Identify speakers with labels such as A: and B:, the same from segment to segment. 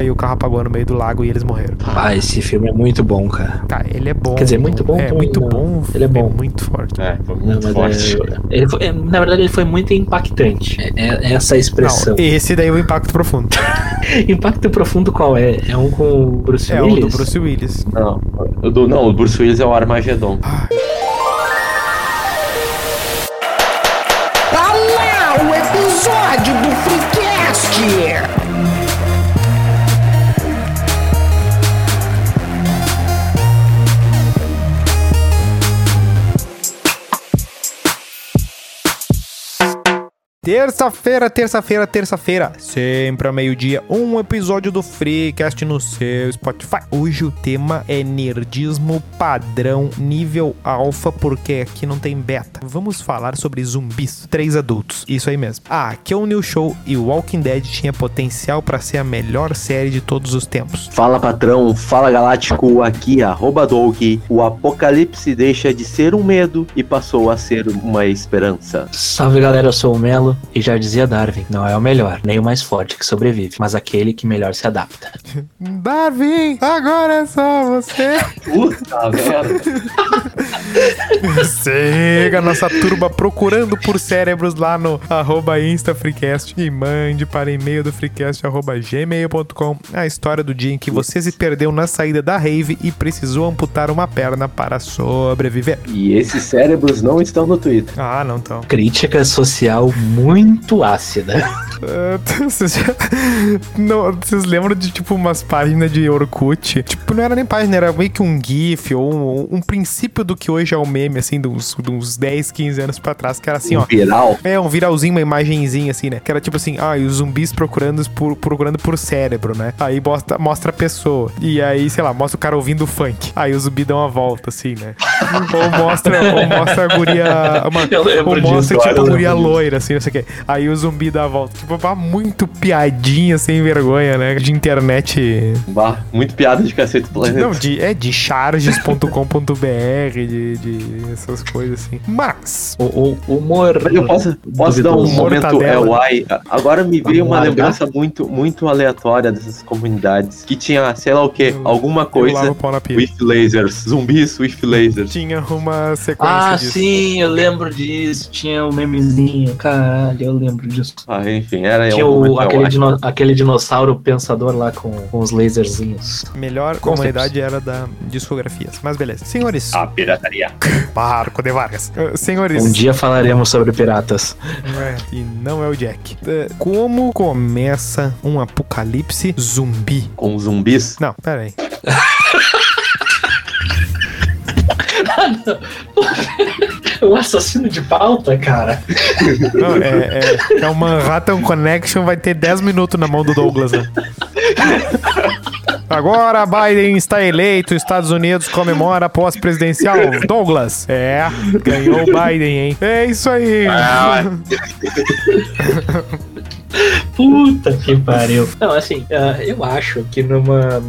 A: Aí o carro apagou no meio do lago e eles morreram.
B: Ah, esse filme é muito bom, cara.
A: Cara, ele é bom.
B: Quer dizer, muito bom
A: É
B: também,
A: muito
B: não.
A: bom.
B: Ele é bom.
A: muito forte.
C: É, foi
B: Não,
C: muito
B: mas
C: forte.
B: é- ele foi- é, na verdade, ele foi muito impactante. É, é essa a expressão.
A: Não, esse daí é o impacto profundo.
B: Impacto profundo qual é? É um com o Bruce
A: É o
B: Willis?
A: do Bruce Willis.
C: Não, o do, não, o Bruce Willis é o Armagedon.
D: Tá
A: Terça-feira, terça-feira, terça-feira, sempre ao meio-dia, um episódio do Freecast no seu Spotify. Hoje o tema é nerdismo padrão nível alfa, porque aqui não tem beta. Vamos falar sobre zumbis, três adultos, isso aí mesmo. Ah, que o New Show e o Walking Dead tinha potencial pra ser a melhor série de todos os tempos.
C: Fala patrão, fala galáctico, aqui arroba Doug. O apocalipse deixa de ser um medo e passou a ser uma esperança.
B: Salve galera, eu sou o Melo e já dizia Darwin: não é o melhor, nem o mais forte que sobrevive, mas aquele que melhor se adapta.
A: Darwin, agora é só você.
C: Puta merda.
A: Siga a nossa turma procurando por cérebros lá no arroba InstaFreecast e mande para e-mail do freecast arroba gmail.com a história do dia em que você se perdeu na saída da rave e precisou amputar uma perna para sobreviver.
C: E esses cérebros não estão no Twitter.
A: Ah, não tão.
B: Crítica social muito ácida.
A: Ah, Vocês, já- não, vocês lembram de tipo umas páginas de Orkut? Tipo, não era nem página, era meio que um GIF ou um, um princípio do que hoje é o meme, assim, de uns, de uns 10, 15 anos pra trás, que era assim, ó.
C: Viral.
A: É, um viralzinho, uma imagenzinha assim, né? Que era tipo assim, ah, e os zumbis procurando por, procurando por cérebro, né? Aí mostra, mostra a pessoa. E aí, sei lá, mostra o cara ouvindo funk. Aí o zumbi dá uma volta, assim, né? ou mostra, ou mostra a guria. Uma, ou mostra,
B: disso,
A: tipo, a guria
B: disso.
A: loira, assim, não sei o quê. Aí o zumbi dá a volta. Tipo, pá, muito piadinha sem vergonha, né? De internet.
C: Bah, muito piada de cacete do planeta.
A: Não, de, é de charges.com.br, de, de essas coisas assim. Mas.
B: O, o humor.
C: Eu posso, posso dar um momento é
A: Mortadela.
C: o ai. Agora me veio uma lembrança muito, muito aleatória dessas comunidades. Que tinha, sei lá o que,
A: Eu-
C: alguma coisa with lasers. Zumbis with lasers.
A: Tinha uma sequência
B: Ah,
A: disso.
B: sim, eu lembro disso. Tinha um memezinho. Caralho, eu lembro disso.
C: Ah, enfim, era
B: Tinha o, aquele, dino- aquele dinossauro pensador lá com, com os laserzinhos.
A: Melhor
B: Com
A: comunidade era da discografias. Mas beleza. Senhores,
C: A pirataria.
A: Barco de Vargas. Eh, Senhores,
B: Um dia falaremos sobre piratas.
A: é, e não é o Jack. Eh, Como começa um apocalipse zumbi?
C: Com zumbis.
A: Não, pera
B: O assassino de pauta, cara.
A: Não, é, é, é o Manhattan Connection, vai ter 10 minutos na mão do Douglas, né? Agora Biden está eleito, Estados Unidos comemora a pós-presidencial. Douglas, é, ganhou o Biden, hein? É isso aí.
B: Puta que pariu. Não, assim, ah, eu acho que numa.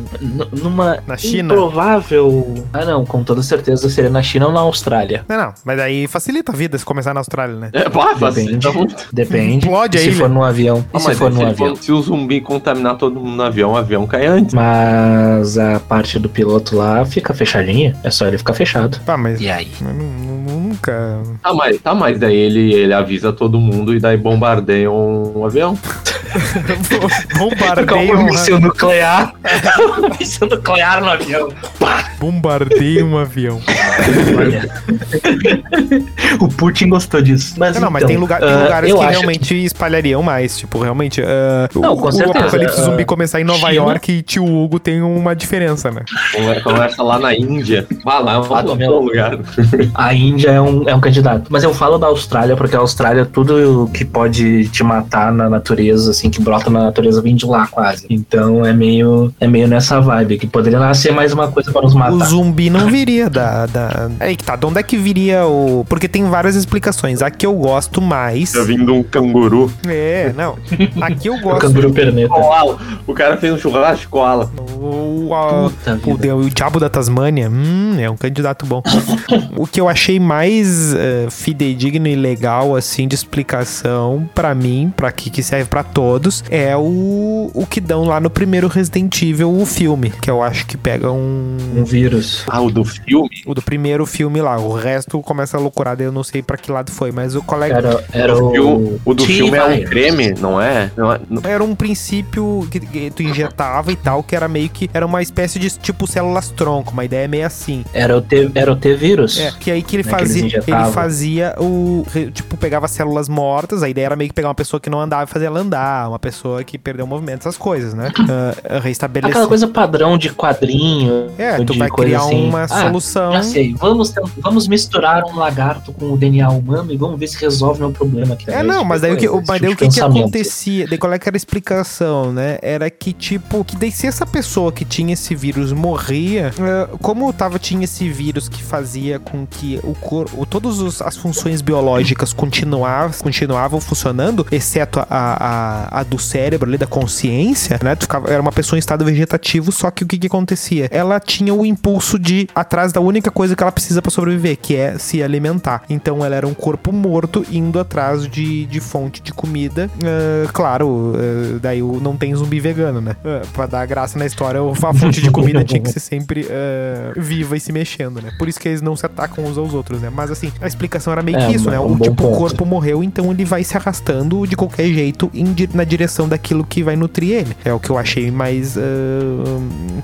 B: numa.
A: Na China?
B: Improvável. Ah, não, com toda certeza seria na China ou na Austrália.
A: Não, não, mas aí facilita a vida se começar na Austrália, né?
C: É, facilita muito.
B: Depende.
A: Explode
B: E
A: a
B: se for num avião.
C: Ah,
B: se
C: mas
B: for num
C: for-
B: avião.
C: se o zumbi contaminar todo mundo no avião, o avião cai antes.
B: Mas a parte do piloto lá fica fechadinha. É só ele ficar fechado.
A: Tá, mas
B: E aí?
A: nu- nu- nunca.
C: Tá, mas, tá, mas daí ele, ele avisa todo mundo e daí bombardeia um, avião.
A: Bombardeia
B: um
A: uma,
B: míssil nuclear. míssil nuclear no avião.
A: bombardeia um avião.
B: O Putin gostou disso. Mas,
A: Não, não, mas
B: então,
A: tem, lugar, tem
B: ah,
A: lugares
B: eu
A: que realmente espalhariam mais. Tipo, realmente. ah,
B: Não,
A: o,
B: com
A: o
B: certeza,
A: apocalipse
B: ah,
A: zumbi começar em Nova
B: China-
A: York e tio Hugo tem uma diferença, né?
C: Conversa lá na Índia. Vai lá, é
B: Ah,
C: bom
B: meu.
C: lugar.
B: A Índia é um, é um candidato. Mas eu falo da Austrália porque a Austrália, tudo que pode te matar na natureza, assim, que brota na natureza, vem de lá quase. Então é meio, é meio nessa vibe, que poderia nascer mais uma coisa para nos
A: O
B: matar.
A: zumbi não viria da, da da- Aí que tá, de onde é que viria o. Porque tem várias explicações. A que eu gosto mais.
C: Tá vindo um canguru.
A: É, não. Aqui eu
B: O
A: gosto.
B: canguru perneta.
C: Koala. O cara fez um churrasco koala.
A: O, a- o, o Diabo da Tasmânia, hum, é um candidato bom. o que eu achei mais eh, fidedigno e legal, assim, de explicação pra mim, pra que, que serve pra todos, é o, o que dão lá no primeiro Resident Evil, o filme, que eu acho que pega um...
B: Um vírus.
C: Ah, o do filme?
A: O do primeiro filme lá, o resto começa a loucurada, eu não sei pra que lado foi, mas o colega...
B: Era, era
C: o,
B: o.
C: do filme é um creme, não é? Não é- não-
A: Era um princípio que, que tu injetava e tal, que era meio que. Era uma espécie de tipo células tronco, uma ideia meio assim.
B: Era o T, era o T-Vírus.
A: É, que aí que ele
B: Né, que
A: fazia.
B: injetavam.
A: Ele fazia o. Tipo, pegava células mortas. A ideia era meio que pegar uma pessoa que não andava e fazer ela andar. Uma pessoa que perdeu o movimento, essas coisas, né? Ah, restabelecer.
B: Aquela coisa padrão de quadrinho.
A: É, tu vai criar
B: assim.
A: uma
B: Ah,
A: solução.
B: Já sei, vamos, vamos misturar um lagarto com o DNA humano e vamos ver se resolve meu problema aqui.
A: É, não, mas daí o que, o- mas daí o que, que acontecia? Daí qual é que era a explicação, né? Era que, tipo, que daí se essa pessoa que tinha esse vírus morria, eh, como tava, tinha esse vírus que fazia com que o corpo, todas as funções biológicas continuavam, continuavam funcionando, exceto a, a, a do cérebro ali, da consciência, né? Tu ficava, era uma pessoa em estado vegetativo, só que o que que acontecia? Ela tinha o impulso de ir atrás da única coisa que ela precisa pra sobreviver, que é se alimentar. Então ela era um corpo morto indo atrás de, de fonte de comida. Ah, claro, ah, daí o- não tem zumbi vegano, né? Ah, pra dar graça na história, o- a fonte de comida tinha que ser sempre ah, viva e se mexendo, né? Por isso que eles não se atacam uns aos outros, né? Mas assim, a explicação era meio
B: É,
A: que isso,
B: um-
A: né?
B: um
A: O
B: bom
A: tipo, o
B: ponto.
A: corpo morreu, então ele vai se arrastando de qualquer jeito em na direção daquilo que vai nutrir ele. É o que eu achei mais.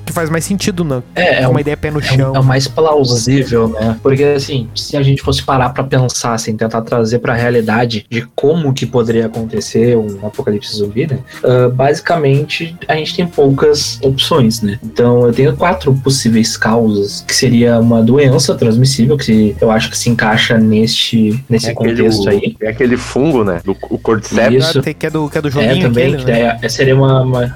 A: que faz mais sentido, né?
B: É, é
A: uma
B: um-
A: ideia pé no
B: É
A: chão.
B: o, é o mais plausível, né? Porque assim, se a gente fosse parar pra pensar, assim, tentar trazer pra realidade de como que poderia acontecer um apocalipse zumbi, né? Ah, basicamente, a gente tem poucas opções, né? Então, eu tenho quatro possíveis causas, que seria uma doença transmissível, que eu acho que se encaixa neste, nesse
C: É aquele,
B: contexto aí.
C: é aquele fungo, né? Do, o cordyceps.
B: Isso.
A: Que é do, que é do
B: É,
A: joguinho
B: também,
A: aquele,
B: que
A: né?
B: daí seria uma, uma-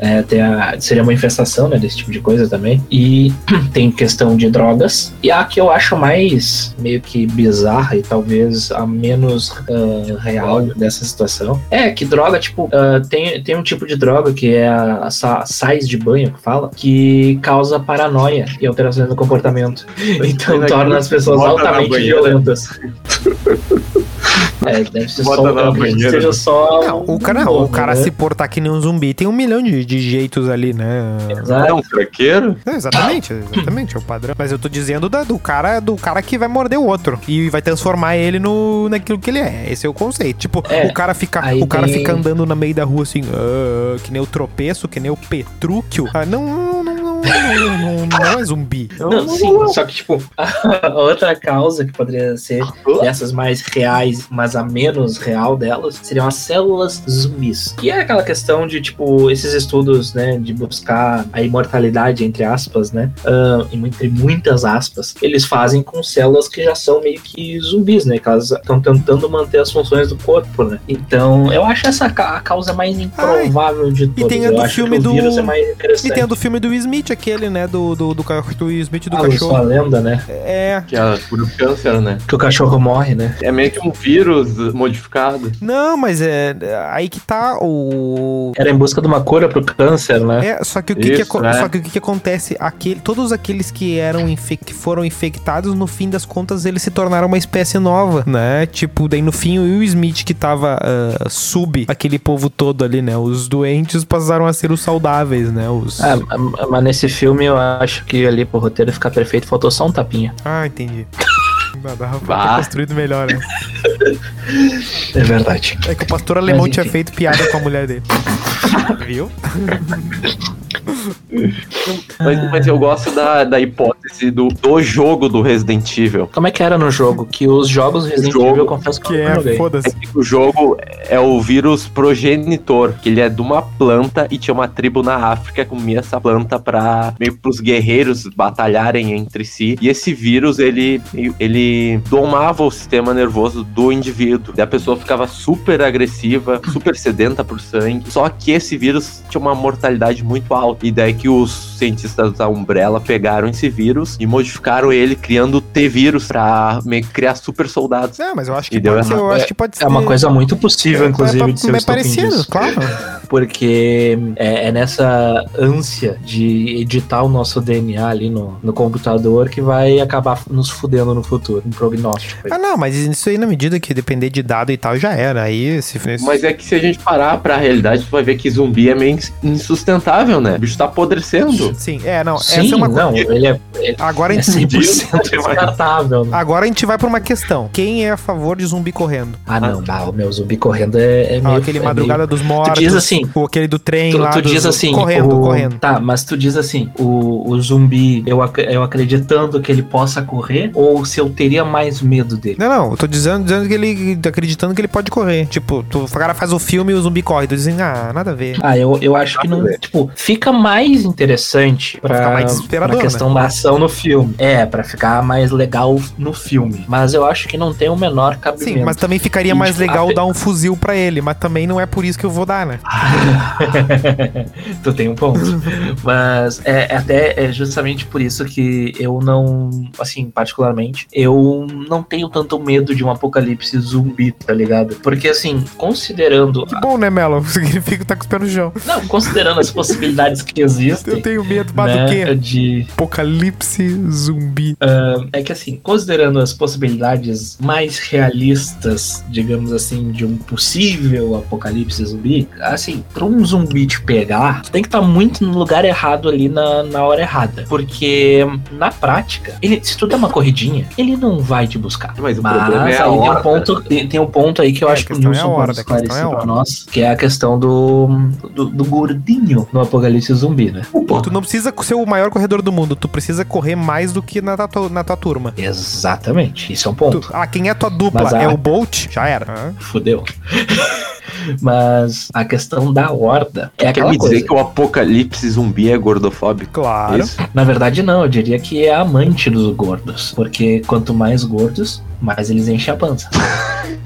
C: É.
B: é, a- seria uma infestação, né, desse tipo de coisa também. E tem questão de drogas. E a que eu acho mais meio que bizarra e talvez a menos ah, real dessa situação é que droga, tipo, ah, tem, tem um tipo de droga que é a, a sa- sais de banho, que fala, que causa paranoia e alterações no comportamento. Então
C: Mas
B: torna as pessoas altamente violentas. É, deve ser
C: Bota
B: só,
C: na banheira.
B: seja só
A: Não, o
B: um
A: cara,
B: nome,
A: o cara
B: né?
A: se portar que nem um zumbi tem um milhão de, de jeitos ali, né?
B: Exato.
C: É um craqueiro?
A: É, exatamente, exatamente, é o padrão. Mas eu tô dizendo da- do cara do cara que vai morder o outro e vai transformar ele no naquilo que ele é. Esse é o conceito. Tipo,
B: É,
A: o cara fica, o cara
B: tem-
A: fica andando na meio da rua assim, ah, que nem o tropeço, que nem o Petrúquio. Ah, não, não, não, não, é zumbi.
B: Não, sim, só que, tipo, a outra causa que poderia ser dessas mais reais, mas a menos real delas, seriam as células zumbis. Que é aquela questão de, tipo, esses estudos, né, de buscar a imortalidade, entre aspas, né, ah, entre muitas aspas, eles fazem com células que já são meio que zumbis, né, que elas estão tentando manter as funções do corpo, né. Então, eu acho essa a causa mais improvável de todas.
A: tem a do filme do-
B: é mais
A: E tem a do filme do Smith, aquele, né? Do, do, do, Will Smith do
B: Ah, sou a
A: cachorro.
B: lenda, né?
A: É.
C: Que é por câncer, né?
B: Que o cachorro morre, né?
C: É meio que um vírus modificado.
A: Não, mas é. Aí que tá o.
B: Era em busca de uma cura pro câncer, né?
A: É, só que o que, que,
C: Isso,
A: aco-
C: é.
A: só que, o que, que acontece? Aquele, todos aqueles que eram infec- que foram infectados, no fim das contas, eles se tornaram uma espécie nova, né? Tipo, daí no fim o Will Smith que tava ah, sub aquele povo todo ali, né? Os doentes passaram a ser os saudáveis, né? Os...
B: Ma- mas nesse filme eu acho que ali pro roteiro ficar perfeito faltou só um tapinha.
A: Ah, entendi. Não, dava pra ter construído melhor, né?
B: É verdade.
A: É que o pastor alemão tinha feito piada com a mulher dele. Viu?
C: Mas, mas eu gosto da, da hipótese do, do jogo do Resident Evil.
B: Como é que era no jogo? Que os jogos Resident
C: jogo
B: Evil eu confesso que,
A: Que
B: eu não
A: é.
C: É
A: foda-se.
C: que o jogo é o vírus progenitor, que ele é de uma planta e tinha uma tribo na África que comia essa planta para meio pros guerreiros batalharem entre si. E esse vírus, ele, ele domava o sistema nervoso do indivíduo. E a pessoa ficava super agressiva, super sedenta por sangue. Só que esse vírus tinha uma mortalidade muito alta. E daí que os cientistas da Umbrella pegaram esse vírus e modificaram ele, criando o T-vírus pra meio que criar super soldados.
A: É, mas eu acho que
C: deu
A: pode ser, eu
B: errado.
A: acho que pode ser.
B: É uma coisa muito possível, inclusive,
A: é,
B: de ser
A: é parecido,
B: disso.
A: claro.
B: Porque é, é nessa ânsia de editar o nosso DNA ali no, no computador que vai acabar nos fudendo no futuro. Um prognóstico. aí.
A: Ah, não, mas isso aí na medida que depender de dado e tal, já era. Aí, se
C: Mas é que se a gente parar pra realidade, tu vai ver que zumbi é meio insustentável, né? O bicho tá apodrecendo.
A: Sim, é, não.
B: Sim,
A: essa é uma coisa.
B: não, ele é, ele
A: Agora a
B: é
A: gente.
B: 100% descartável. né?
A: Agora a gente vai pra uma questão. Quem é a favor de zumbi correndo?
B: Ah, não, bah, o meu zumbi correndo é, é
A: Ah,
B: meio...
A: aquele
B: é
A: Madrugada dos Mortos.
B: diz assim,
A: Ou aquele do trem
B: meio-
A: lá.
B: Tu, tu diz assim,
A: Correndo,
B: o-
A: correndo.
B: Tá, mas tu diz assim, o, o zumbi, eu, ac- eu acreditando que ele possa correr, ou se eu teria mais medo dele?
A: Não, não, eu tô dizendo, dizendo que ele. acreditando que ele pode correr. Tipo, tu, o cara faz o filme e o zumbi corre. Tu dizem, ah, nada a ver.
B: Ah, eu, eu acho que não. Tipo, fica mais interessante pra,
A: ficar mais desesperador,
B: pra questão da ação no filme. É, pra ficar mais legal no filme. Mas eu acho que não tem o menor cabimento.
A: Sim, mas também ficaria
B: E,
A: mais
B: tipo,
A: legal
B: a-
A: dar um fuzil pra ele, mas também não é por isso que eu vou dar, né?
B: tu tem um ponto. Mas é, é até é justamente por isso que eu não, assim, particularmente, eu não tenho tanto medo de um apocalipse zumbi, tá ligado? Porque assim, considerando.
A: Que bom, né, Melo? Significa que tá com os pés no chão.
B: Não, considerando as possibilidades que existem.
A: Eu tenho medo, mas
B: né,
A: do quê?
B: De.
A: Apocalipse zumbi.
B: É que assim, considerando as possibilidades mais realistas, digamos assim, de um possível apocalipse zumbi, assim, pra um zumbi te pegar, tem que estar muito no lugar errado ali na, na hora errada. Porque, na prática, ele, se tu der uma corridinha, ele não vai te buscar.
C: Mas o
B: Mas
C: problema é a
B: aí tem um, ponto, tem, tem um ponto aí que eu
A: É,
B: acho que o
A: questão é
B: Nilson pode
A: questão é
B: esclarecer pra nós, que é a questão do, do, do gordinho no apocalipse zumbi, né?
A: Tu não precisa ser o maior corredor do mundo, tu precisa correr mais do que na tua, na tua turma.
B: Exatamente, isso é um ponto.
A: Tu- ah, quem é tua dupla?
B: A-
A: É o Bolt? Já era. Hã?
B: Fudeu. Mas a questão da horda é
C: Quer
B: aquela
C: me
B: coisa.
C: dizer que o apocalipse zumbi é gordofóbico?
A: Claro.
C: Isso?
B: Na verdade, não. Eu diria que é amante dos gordos. Porque quanto mais gordos, mais eles enchem a pança.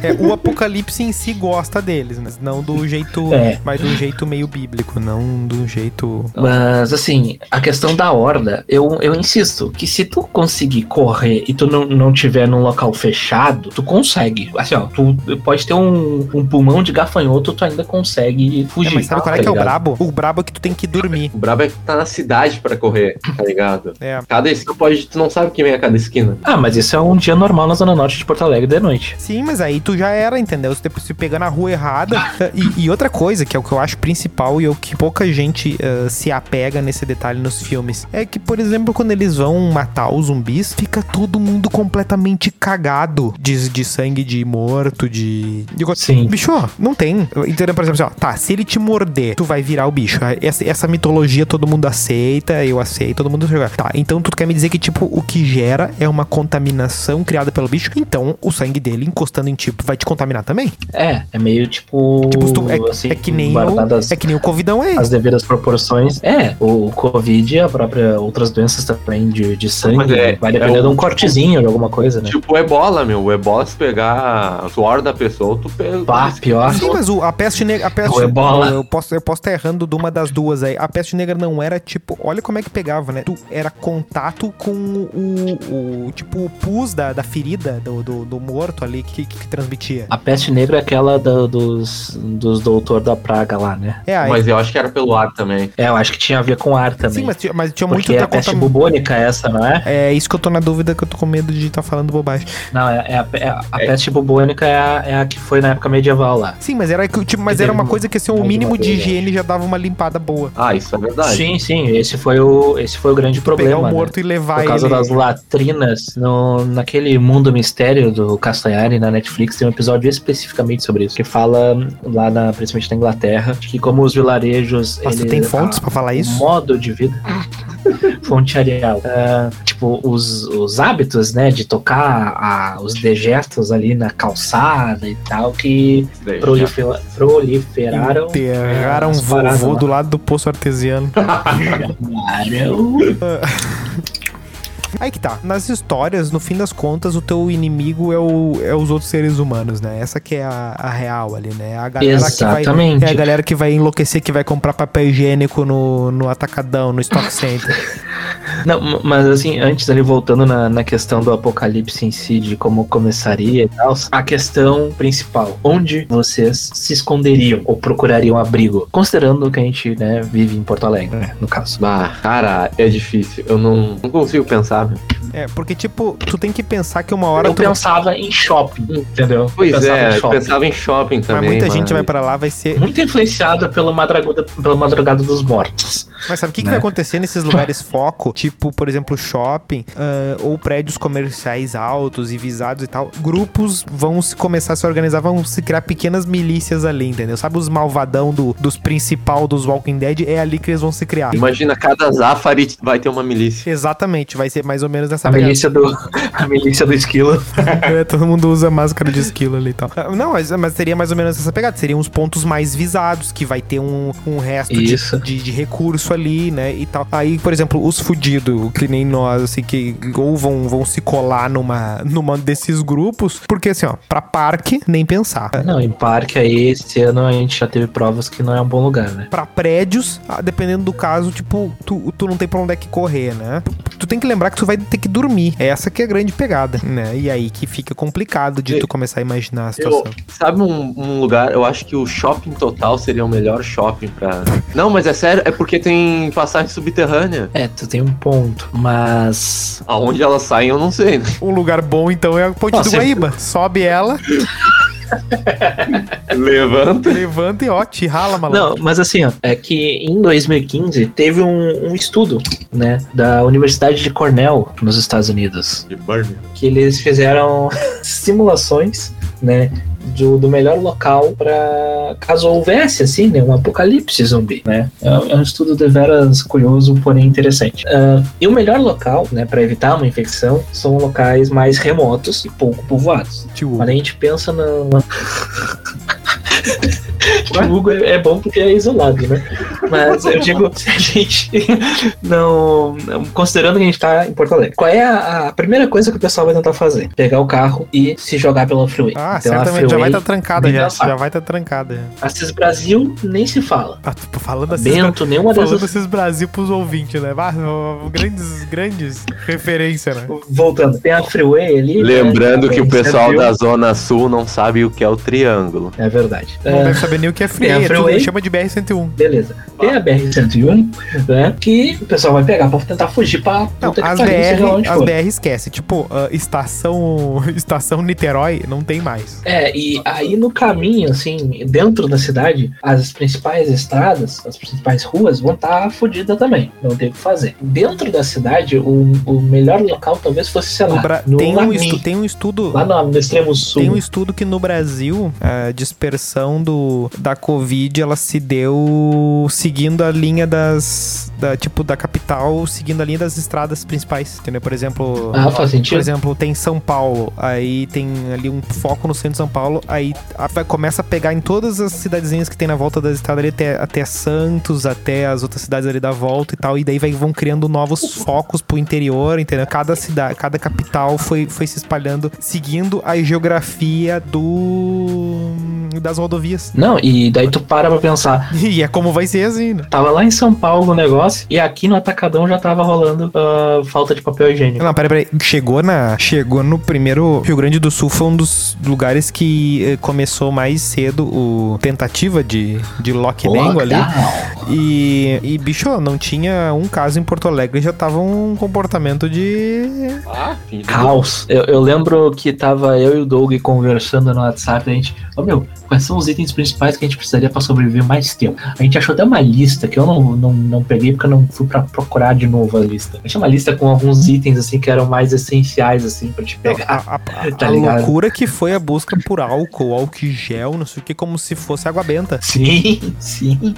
A: É, o Apocalipse em si gosta deles, mas não do jeito.
B: É.
A: Mas do jeito meio bíblico, não do jeito.
B: Mas, assim, a questão da horda, eu, eu insisto que se tu conseguir correr e tu não, não tiver num local fechado, tu consegue. Assim, ó, tu pode ter um, um pulmão de gafanhoto, tu ainda consegue
A: É,
B: fugir.
A: mas sabe qual é
B: tá
A: que é o brabo? O brabo é que tu tem que dormir.
C: O brabo é que tu tá na cidade pra correr, tá ligado?
A: É.
C: Cada esquina pode. Tu não sabe quem é cada esquina.
B: Ah, mas isso é um dia normal na Zona Norte de Porto Alegre de noite.
A: Sim, mas aí tu já era, entendeu? Se depois se pegar na rua errada. e, e outra coisa, que é o que eu acho principal e é o que pouca gente eh, se apega nesse detalhe nos filmes, é que, por exemplo, quando eles vão matar os zumbis, fica todo mundo completamente cagado de, de sangue de morto, de. de...
B: Sim.
A: Bicho, ó, não tem. Entendeu? Por exemplo, assim, ó, tá, se ele te morder, tu vai virar o bicho. Essa, essa mitologia todo mundo aceita, eu aceito, todo mundo joga. Tá, então tu quer me dizer que, tipo, o que gera é uma contaminação criada pelo bicho, então o sangue dele encostando em ti vai te contaminar também?
B: É, é meio tipo.
A: Tipo, tu- é,
B: assim,
A: é que nem o, é que nem o Covidão é.
B: as devidas proporções. É, o Covid e a própria outras doenças também de, de sangue.
C: Mas é-
B: vai depender
C: é
B: de um cortezinho de alguma coisa, né?
C: Tipo o ebola, meu. O ebola, se pegar o suor da pessoa, tu pega.
B: Pá, pior.
A: Sim, mas o- a peste negra. A peste,
B: O ebola.
A: Eu posso eu posso estar errando de uma das duas aí. A peste negra não era tipo. Olha como é que pegava, né? Tu era contato com o. o tipo, o pus da, da ferida do, do, do morto ali que, que, que transmitia.
B: A peste negra é aquela da- dos, dos doutor da praga lá, né?
A: É, aí.
C: Mas eu acho que era pelo ar também.
B: É, eu acho que tinha a ver com ar também.
A: Sim, mas tinha, mas tinha muito
B: Porque é a peste
A: contam-
B: bubônica essa, não é?
A: É isso que eu tô na dúvida, que eu tô com medo de estar falando bobagem.
B: Não, é, é a, é a- a
C: É.
B: peste bubônica é a, é a que foi na época medieval lá.
A: Sim, mas era, que, tipo, mas era uma coisa que assim, o mínimo de higiene já dava uma limpada boa.
C: Ah, isso é verdade.
B: Sim, sim, esse foi o, esse foi o grande
A: Pegar
B: problema.
A: o
B: né?
A: morto e levar
B: Por causa
A: ele.
B: das latrinas no, naquele mundo mistério do Castanhari na Netflix, tem um episódio especificamente sobre isso, que fala lá na, principalmente na Inglaterra, de que como os vilarejos.
A: Nossa,
B: ele-
A: tem fontes
B: a-
A: pra falar isso?
B: modo de vida. Fonte Arial. Ah, tipo, os, os hábitos, né, de tocar a- os dejetos ali na calçada e tal, que prolifer- proliferaram.
A: Enterraram
B: paradas
A: vovô
B: lá.
A: do lado do poço artesiano.
B: Claro.
A: Aí que tá. Nas histórias, no fim das contas, o teu inimigo é, o, é os outros seres humanos, né? Essa que é a, a real ali, né? A galera
B: Exatamente.
A: que vai. É a galera que vai enlouquecer, que vai comprar papel higiênico no, no atacadão, no stock center.
B: Não, mas assim, antes ali voltando na, na questão do apocalipse em si, de como começaria e tal, a questão principal, onde vocês se esconderiam ou procurariam abrigo? Considerando que a gente, né, vive em Porto Alegre, né, no caso.
C: Bah, cara, é difícil. Eu não, não consigo pensar. meu.
A: é, porque, tipo, tu tem que pensar que uma hora
B: Eu
A: tu.
B: pensava em shopping, entendeu?
C: Pois
B: pensava
C: é,
B: em
C: eu
B: shopping.
C: pensava em shopping
A: Mas
C: também.
A: muita gente vai
C: mas-
A: pra lá, vai ser.
B: Muito influenciado pela madrugada, pela madrugada dos mortos.
A: Mas sabe o que, que
B: Né?
A: vai acontecer nesses lugares foco? Tipo, por exemplo, shopping ah, ou prédios comerciais altos e visados e tal. Grupos vão se começar a se organizar, vão se criar pequenas milícias ali, entendeu? Sabe os malvadão do, dos principal dos Walking Dead? É ali que eles vão se criar.
C: Imagina, cada Zafari vai ter uma milícia.
A: Exatamente, vai ser mais ou menos essa
B: A milícia do, a milícia do esquilo.
A: É, todo mundo usa máscara de esquilo ali e tal. Ah, Não, mas, mas seria mais ou menos essa pegada. Seriam os pontos mais visados, que vai ter um, um resto de, de, de recurso ali, né? E tal. Aí, por exemplo, os fudidos, que nem nós, assim, que ou vão, vão se colar numa, numa desses grupos, porque assim, ó, pra parque, nem pensar.
B: Não, em parque aí, esse ano a gente já teve provas que não é um bom lugar, né?
A: Pra prédios, ah, dependendo do caso, tipo, tu, tu não tem pra onde é que correr, né? Tu tem que lembrar que tu vai ter que dormir. Essa que é a grande pegada, né? E aí que fica complicado de tu começar a imaginar a situação.
C: Eu, sabe um, um lugar, eu acho que o shopping total seria o melhor shopping pra. Não, mas é sério, é porque tem passagem subterrânea.
B: É, tu tem um ponto, mas.
C: Aonde elas saem, eu não sei, né?
A: Um lugar bom, então, é a Ponte
B: Nossa,
A: do Guaíba. Sobe ela,
C: Levanta.
A: levanta e ó, te rala, maluco.
B: Não, mas assim, ó, é que em 2015 teve um, um estudo, né, da Universidade de Cornell, nos Estados Unidos,
C: De Burn.
B: que eles fizeram simulações, né, do, do melhor local para caso houvesse, assim, né, um apocalipse zumbi, né. É, é um estudo deveras curioso, porém interessante. Ah, e o melhor local, né, para evitar uma infecção são locais mais remotos e pouco povoados. Quando a gente pensa na. O Hugo é é bom porque é isolado, né? Mas eu digo, se a gente não. Considerando que a gente tá em Porto Alegre, qual é a, a primeira coisa que o pessoal vai tentar fazer? Pegar o carro e se jogar pela freeway.
A: Ah,
B: Então,
A: certamente já vai estar trancada
B: Vem
A: já.
B: dançar.
A: Já vai estar trancada. já.
B: Assis Brasil nem se fala.
A: Ah, tipo, falando assim.
B: Bento, nenhuma
A: Falando
B: dessas.
A: esses Brasil pros ouvintes, né? Ah, grandes, grandes referência, né?
B: Voltando, tem a freeway ali.
C: Lembrando
B: né?
C: que o pessoal da Zona Sul não sabe o que é o triângulo.
B: É verdade.
A: Não
B: É,
A: deve saber nem o que é
B: a
A: é
B: freeway.
A: chama de BR-101.
B: Beleza. Tem a BR-101, né? Que o pessoal vai pegar pra tentar fugir pra
A: Não, as BR, as
B: for.
A: BR esquece. Tipo, ah, estação, estação Niterói não tem mais.
B: É, e aí no caminho, assim, dentro da cidade, as principais estradas, as principais ruas vão estar fodidas também. Não tem o que fazer. Dentro da cidade, o, o melhor local talvez fosse, sei lá,
A: Bra-
B: no
A: tem, um estu- tem um estudo.
B: lá no, no extremo sul.
A: Tem um estudo que no Brasil a dispersão do, da Covid ela se deu seguindo a linha das. Da, tipo, da capital, seguindo a linha das estradas principais. Entendeu? Por exemplo.
B: Ah, faz
A: Por
B: sentido.
A: exemplo, tem São Paulo, aí tem ali um foco no centro de São Paulo, aí a- começa a pegar em todas as cidadezinhas que tem na volta da estrada ali, até, até Santos, até as outras cidades ali da volta e tal, e daí vai, vão criando novos focos pro interior, entendeu? Cada cidade, cada capital foi, foi se espalhando, seguindo a geografia do das rodovias.
B: Não, e daí tu para pra pensar.
A: E é como vai ser assim, né?
B: Tava lá em São Paulo o negócio, e aqui no Atacadão já tava rolando ah, falta de papel higiênico.
A: Não, peraí, peraí. Chegou, na, chegou no primeiro. Rio Grande do Sul foi um dos lugares que eh, começou mais cedo o tentativa de, de lockdown ali. E, e, bicho, não tinha um caso em Porto Alegre, já tava um comportamento de.
C: Ah, filho.
B: Caos. Eu, eu lembro que tava eu e o Doug conversando no WhatsApp, a gente, ô meu, quais são os itens principais que a gente precisaria pra sobreviver mais tempo? A gente achou até uma lista que eu não, não, não peguei porque eu não fui pra procurar de novo a lista. A gente tinha uma lista com alguns itens assim que eram mais essenciais assim pra te pegar.
A: a, a- a-
B: Tá
A: a loucura que foi a busca por álcool, álcool gel, não sei o que, como se fosse água benta.
B: Sim, sim.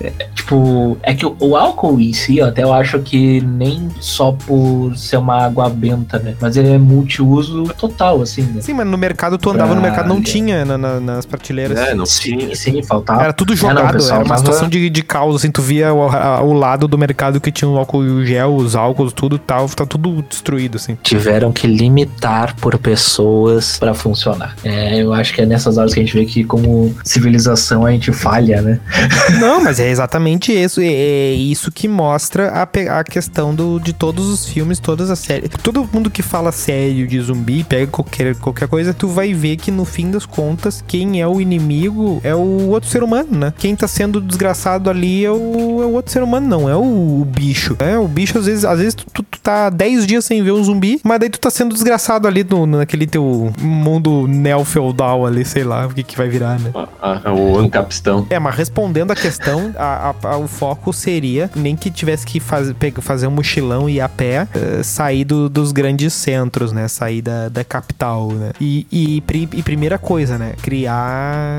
B: É, tipo, é que o, o álcool em si, eu até eu acho que nem só por ser uma água benta, né? Mas ele é multiuso total, assim, né?
A: Sim, mas no mercado, tu andava no
B: Pra-
A: mercado, não tinha na- na- nas prateleiras.
C: É, não
B: Sim, sim, faltava.
A: Era tudo
B: É, não,
A: jogado,
B: pessoal
A: era uma situação de, de caos, assim, tu via o, a- o lado do mercado que tinha o álcool gel, os álcools, tudo tal, tá tudo destruído, assim.
B: Tiveram que limitar por pessoas pra funcionar. É, eu acho que é nessas horas que a gente vê que, como civilização, a gente falha, né?
A: Não, mas é exatamente isso. É, é isso que mostra a, a questão do, de todos os filmes, todas as séries. Todo mundo que fala sério de zumbi, pega qualquer, qualquer coisa, tu vai ver que no fim das contas, quem é o inimigo é o outro ser humano, né? Quem tá sendo desgraçado ali é o, é o outro ser humano, não. É o, o bicho. É, o bicho, às vezes, às vezes tu, tu- tá 10 dias sem ver um zumbi, mas daí tu tá sendo desgraçado ali no, naquele teu mundo neo-feudal ali, sei lá, o que que vai virar, né?
C: Ah, ah, o Ancapistão.
A: É, mas respondendo a questão, a- a- a- o foco seria nem que tivesse que faz, pega- fazer um mochilão e ir a pé, eh, sair do- dos grandes centros, né? Sair da, da capital, né? E, e, e primeira coisa, né? Criar,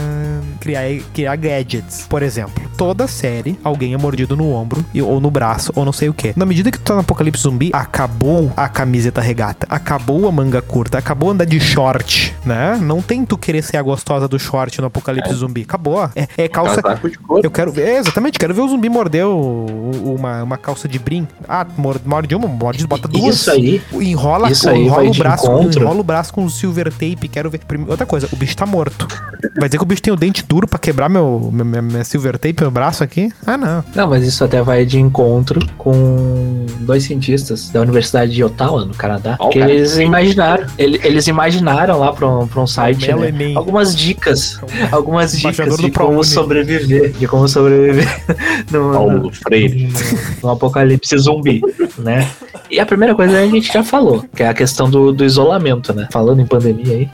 A: criar. Criar gadgets. Por exemplo, toda série, alguém é mordido no ombro, ou no braço, ou não sei o que. Na medida que tu tá no apocalipse zumbi, acabou a camiseta regata, acabou a manga curta, acabou andar de short, né? Não tem tu querer ser a gostosa do short no apocalipse zumbi. Acabou. É, é calça. Eu quero ver, é, exatamente, quero ver o zumbi morder o- uma, uma calça de brim. Ah, mor- morde uma, morde, bota duas.
B: Isso aí,
A: Enrola,
B: isso aí
A: enrola o braço,
B: encontro.
A: enrola o braço com silver tape, quero ver. Outra coisa, o bicho tá morto. Vai dizer que o bicho tem o dente duro pra quebrar meu, minha- minha silver tape, meu braço aqui? Ah, não.
B: Não, mas isso até vai de encontro com dois cientistas da Universidade de Ottawa, no Canadá,
C: Ó, o
B: que
C: cara.
B: eles imaginaram, ele- eles imaginaram lá pra um, pra um site, né, algumas dicas, algumas dicas de como sobreviver, de como sobreviver no, no,
C: Paulo Freire.
B: no apocalipse zumbi, né? E a primeira coisa a gente já falou, que é a questão do, do isolamento, né? Falando em pandemia aí,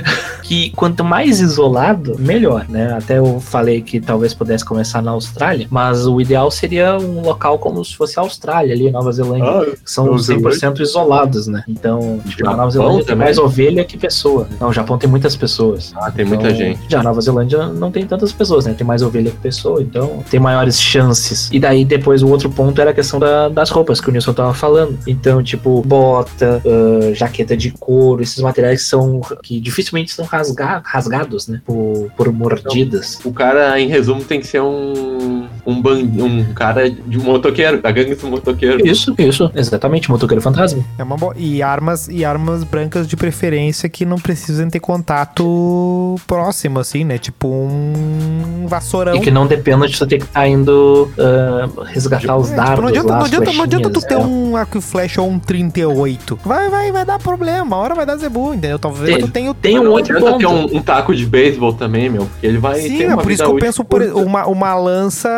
B: que quanto mais isolado, melhor, né? Até eu falei que talvez pudesse começar na Austrália, mas o ideal seria um local como se fosse a Austrália ali, Nova Zelândia,
C: Ah,
B: são
C: Nova
B: 100% isolados, né? Então, tipo, a Nova Zelândia tem
C: também?
B: mais ovelha que pessoa. Não, o Japão tem muitas pessoas.
C: ah, tem muita
B: Então,
C: gente.
B: Já a Nova Zelândia não tem tantas pessoas, né? Tem mais ovelha que pessoa, então tem maiores chances. E daí depois o outro ponto era a questão da- das roupas que o Nilson tava falando. Então, tipo, bota, ah, jaqueta de couro, esses materiais que são que dificilmente são rasga- rasgados, né? Por, por mordidas.
C: O cara, em resumo, tem que ser um. Um, ban... um cara de um motoqueiro, da gangue do motoqueiro.
B: Isso, isso, exatamente, motoqueiro fantasma.
A: É uma boa. E armas, e armas brancas de preferência que não precisam ter contato próximo, assim, né? Tipo um vassourão.
B: E que não dependa de você ter que estar indo ah, resgatar os
A: É,
B: dardos.
A: tipo, não adianta,
B: lá,
A: não adianta, não adianta tu ter
B: né?
A: um arco e flecha ou um 38. Vai, vai, vai dar problema. Uma hora vai dar zebu, entendeu? Talvez
B: Tem-
A: tu tenha.
B: Tem
C: Mas
B: um outro
C: adianta
B: ponto.
C: ter um, um taco de beisebol também, meu. Porque ele vai
A: Sim,
C: ter
A: é por isso que eu penso por uma, uma lança,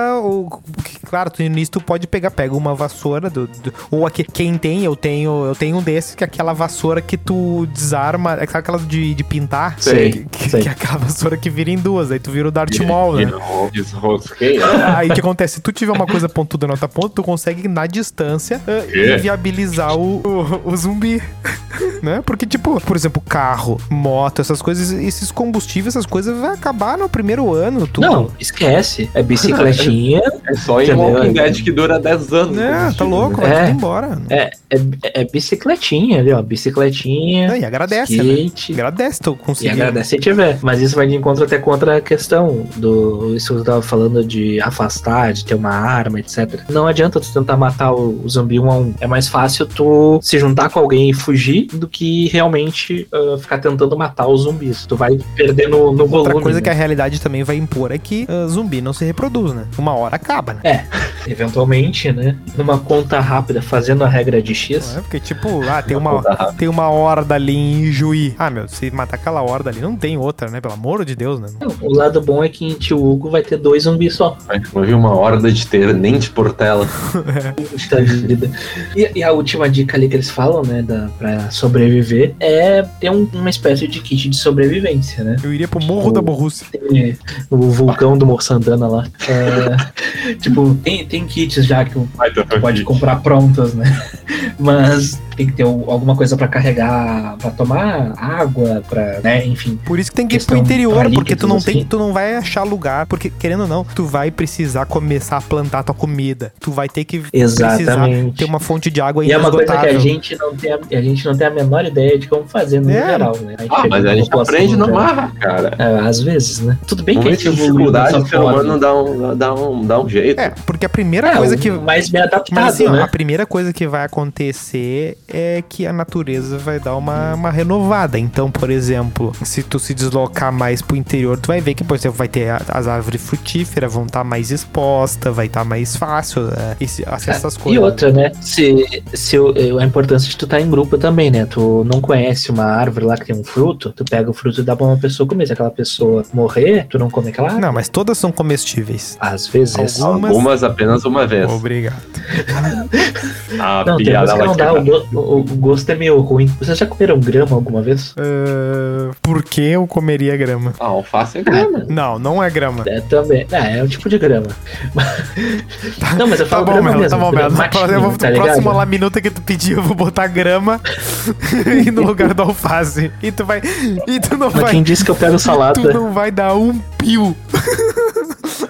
A: que, claro, tu nisso tu pode pegar, pega uma vassoura do, do- ou aqui, quem tem, eu tenho, eu tenho um desses que é aquela vassoura que tu desarma, é sabe aquela de, de pintar?
C: Sei,
A: que, que-
B: sei.
A: que é aquela vassoura que vira em duas, aí tu vira o Darth Maul, né?
C: Desrosquei.
A: Aí o que acontece? Se tu tiver uma coisa pontuda na outra ponta, tu consegue na distância uh, inviabilizar o, o, o zumbi. né? Porque, tipo, por exemplo, carro, moto, essas coisas, esses combustíveis, essas coisas vai acabar no primeiro ano. Tudo.
B: Não, esquece. É bicicletinha.
C: É só em
B: Entendeu?
C: Walking Dead que dura 10 anos.
A: É, tá louco, vai
B: É.
A: embora.
B: É, é, é bicicletinha ali, ó. Bicicletinha.
A: Não, e agradece, né?
B: skate.
A: Agradece tu
B: E
A: conseguir.
B: agradece se tiver. Mas isso vai de encontro até contra a questão do. Isso que eu tava falando de afastar, de ter uma arma, etc. Não adianta tu tentar matar o, o zumbi um a um. É mais fácil tu se juntar com alguém e fugir do que realmente ah, ficar tentando matar os zumbis. Tu vai perder no, no volume.
A: Outra coisa
B: né?
A: que a realidade também vai impor é que ah, zumbi não se reproduz, né? Uma hora acaba, né?
B: Eventualmente, né? Numa conta rápida, fazendo a regra de X.
A: Não é? Porque, tipo, ah, tem uma, tem uma horda ali em Juí. Ah, meu, se matar aquela horda ali, não tem outra, né? Pelo amor de Deus, né?
B: Não, O lado bom é que em Tio Hugo vai ter dois zumbis só.
C: Eu vi uma horda de ter nem de portela.
B: Puxa vida. E, e a última dica ali que eles falam, né, da, pra sobreviver, é ter um- uma espécie de kit de sobrevivência, né?
A: Eu iria pro Morro da Borrússia.
B: Tem o vulcão do Mor Santana lá. É, tipo, tem, tem kits já que
C: tá,
B: pode comprar prontas, né? Mas tem que ter alguma coisa pra carregar, pra tomar água, pra, né, enfim.
A: Por isso que tem que ir pro interior,
B: para
A: porque tu não
B: líquidos,
A: tem,
B: assim.
A: tu não vai achar lugar, porque querendo ou não, tu vai precisar começar a plantar tua comida. Tu vai ter que precisar
B: Exatamente.
A: ter uma fonte de água
B: E é uma coisa que a gente não tem a, a gente não tem a menor ideia de como fazer no
A: É.
B: geral, né?
C: Ah, mas a gente aprende no marra, cara.
B: É, às vezes, né? Tudo bem que a gente
C: dificuldade, o ser humano dá um, dá um, dá um jeito.
A: É, porque a primeira
B: É,
A: coisa que
B: mais bem adaptado,
A: Mas assim,
B: né?
A: a primeira coisa que vai acontecer é que a natureza vai dar uma, uma renovada. Então, por exemplo, se tu se deslocar mais pro interior, tu vai ver que, por exemplo, vai ter as árvores frutíferas, vão estar mais expostas, vai estar mais fácil é, esse, essas
B: E
A: coisas.
B: outra, né? Se, se o- a importância de tu estar em grupo também, né? Tu não conhece uma árvore lá que tem um fruto, tu pega o fruto e dá pra uma pessoa comer. Se aquela pessoa morrer, tu não come aquela árvore.
A: Não, mas todas são comestíveis.
B: Às vezes.
A: Algumas-
C: Algumas apenas uma vez.
A: Obrigado.
C: A
B: Não, tem
C: piada
B: umas que não dá. O, o- o gosto é meio ruim. Vocês já comeram grama alguma vez?
A: Ah, por que eu comeria grama?
C: Ah, alface é grama.
A: Não, não é grama.
B: É também. É, é um tipo de grama. não, mas eu
A: Tá
B: falo
A: bom,
B: grama
A: Melo,
B: mesmo.
A: tá bom,
B: grama
A: Melo.
B: matinho,
A: Eu vou,
B: tá
A: próxima
B: ligado?
A: lá minuta que tu pediu, eu vou botar grama e no lugar do alface. E tu vai. E tu não
B: Mas
A: vai.
B: quem disse que eu pego
A: Tu
B: salada?
A: não vai dar um pio.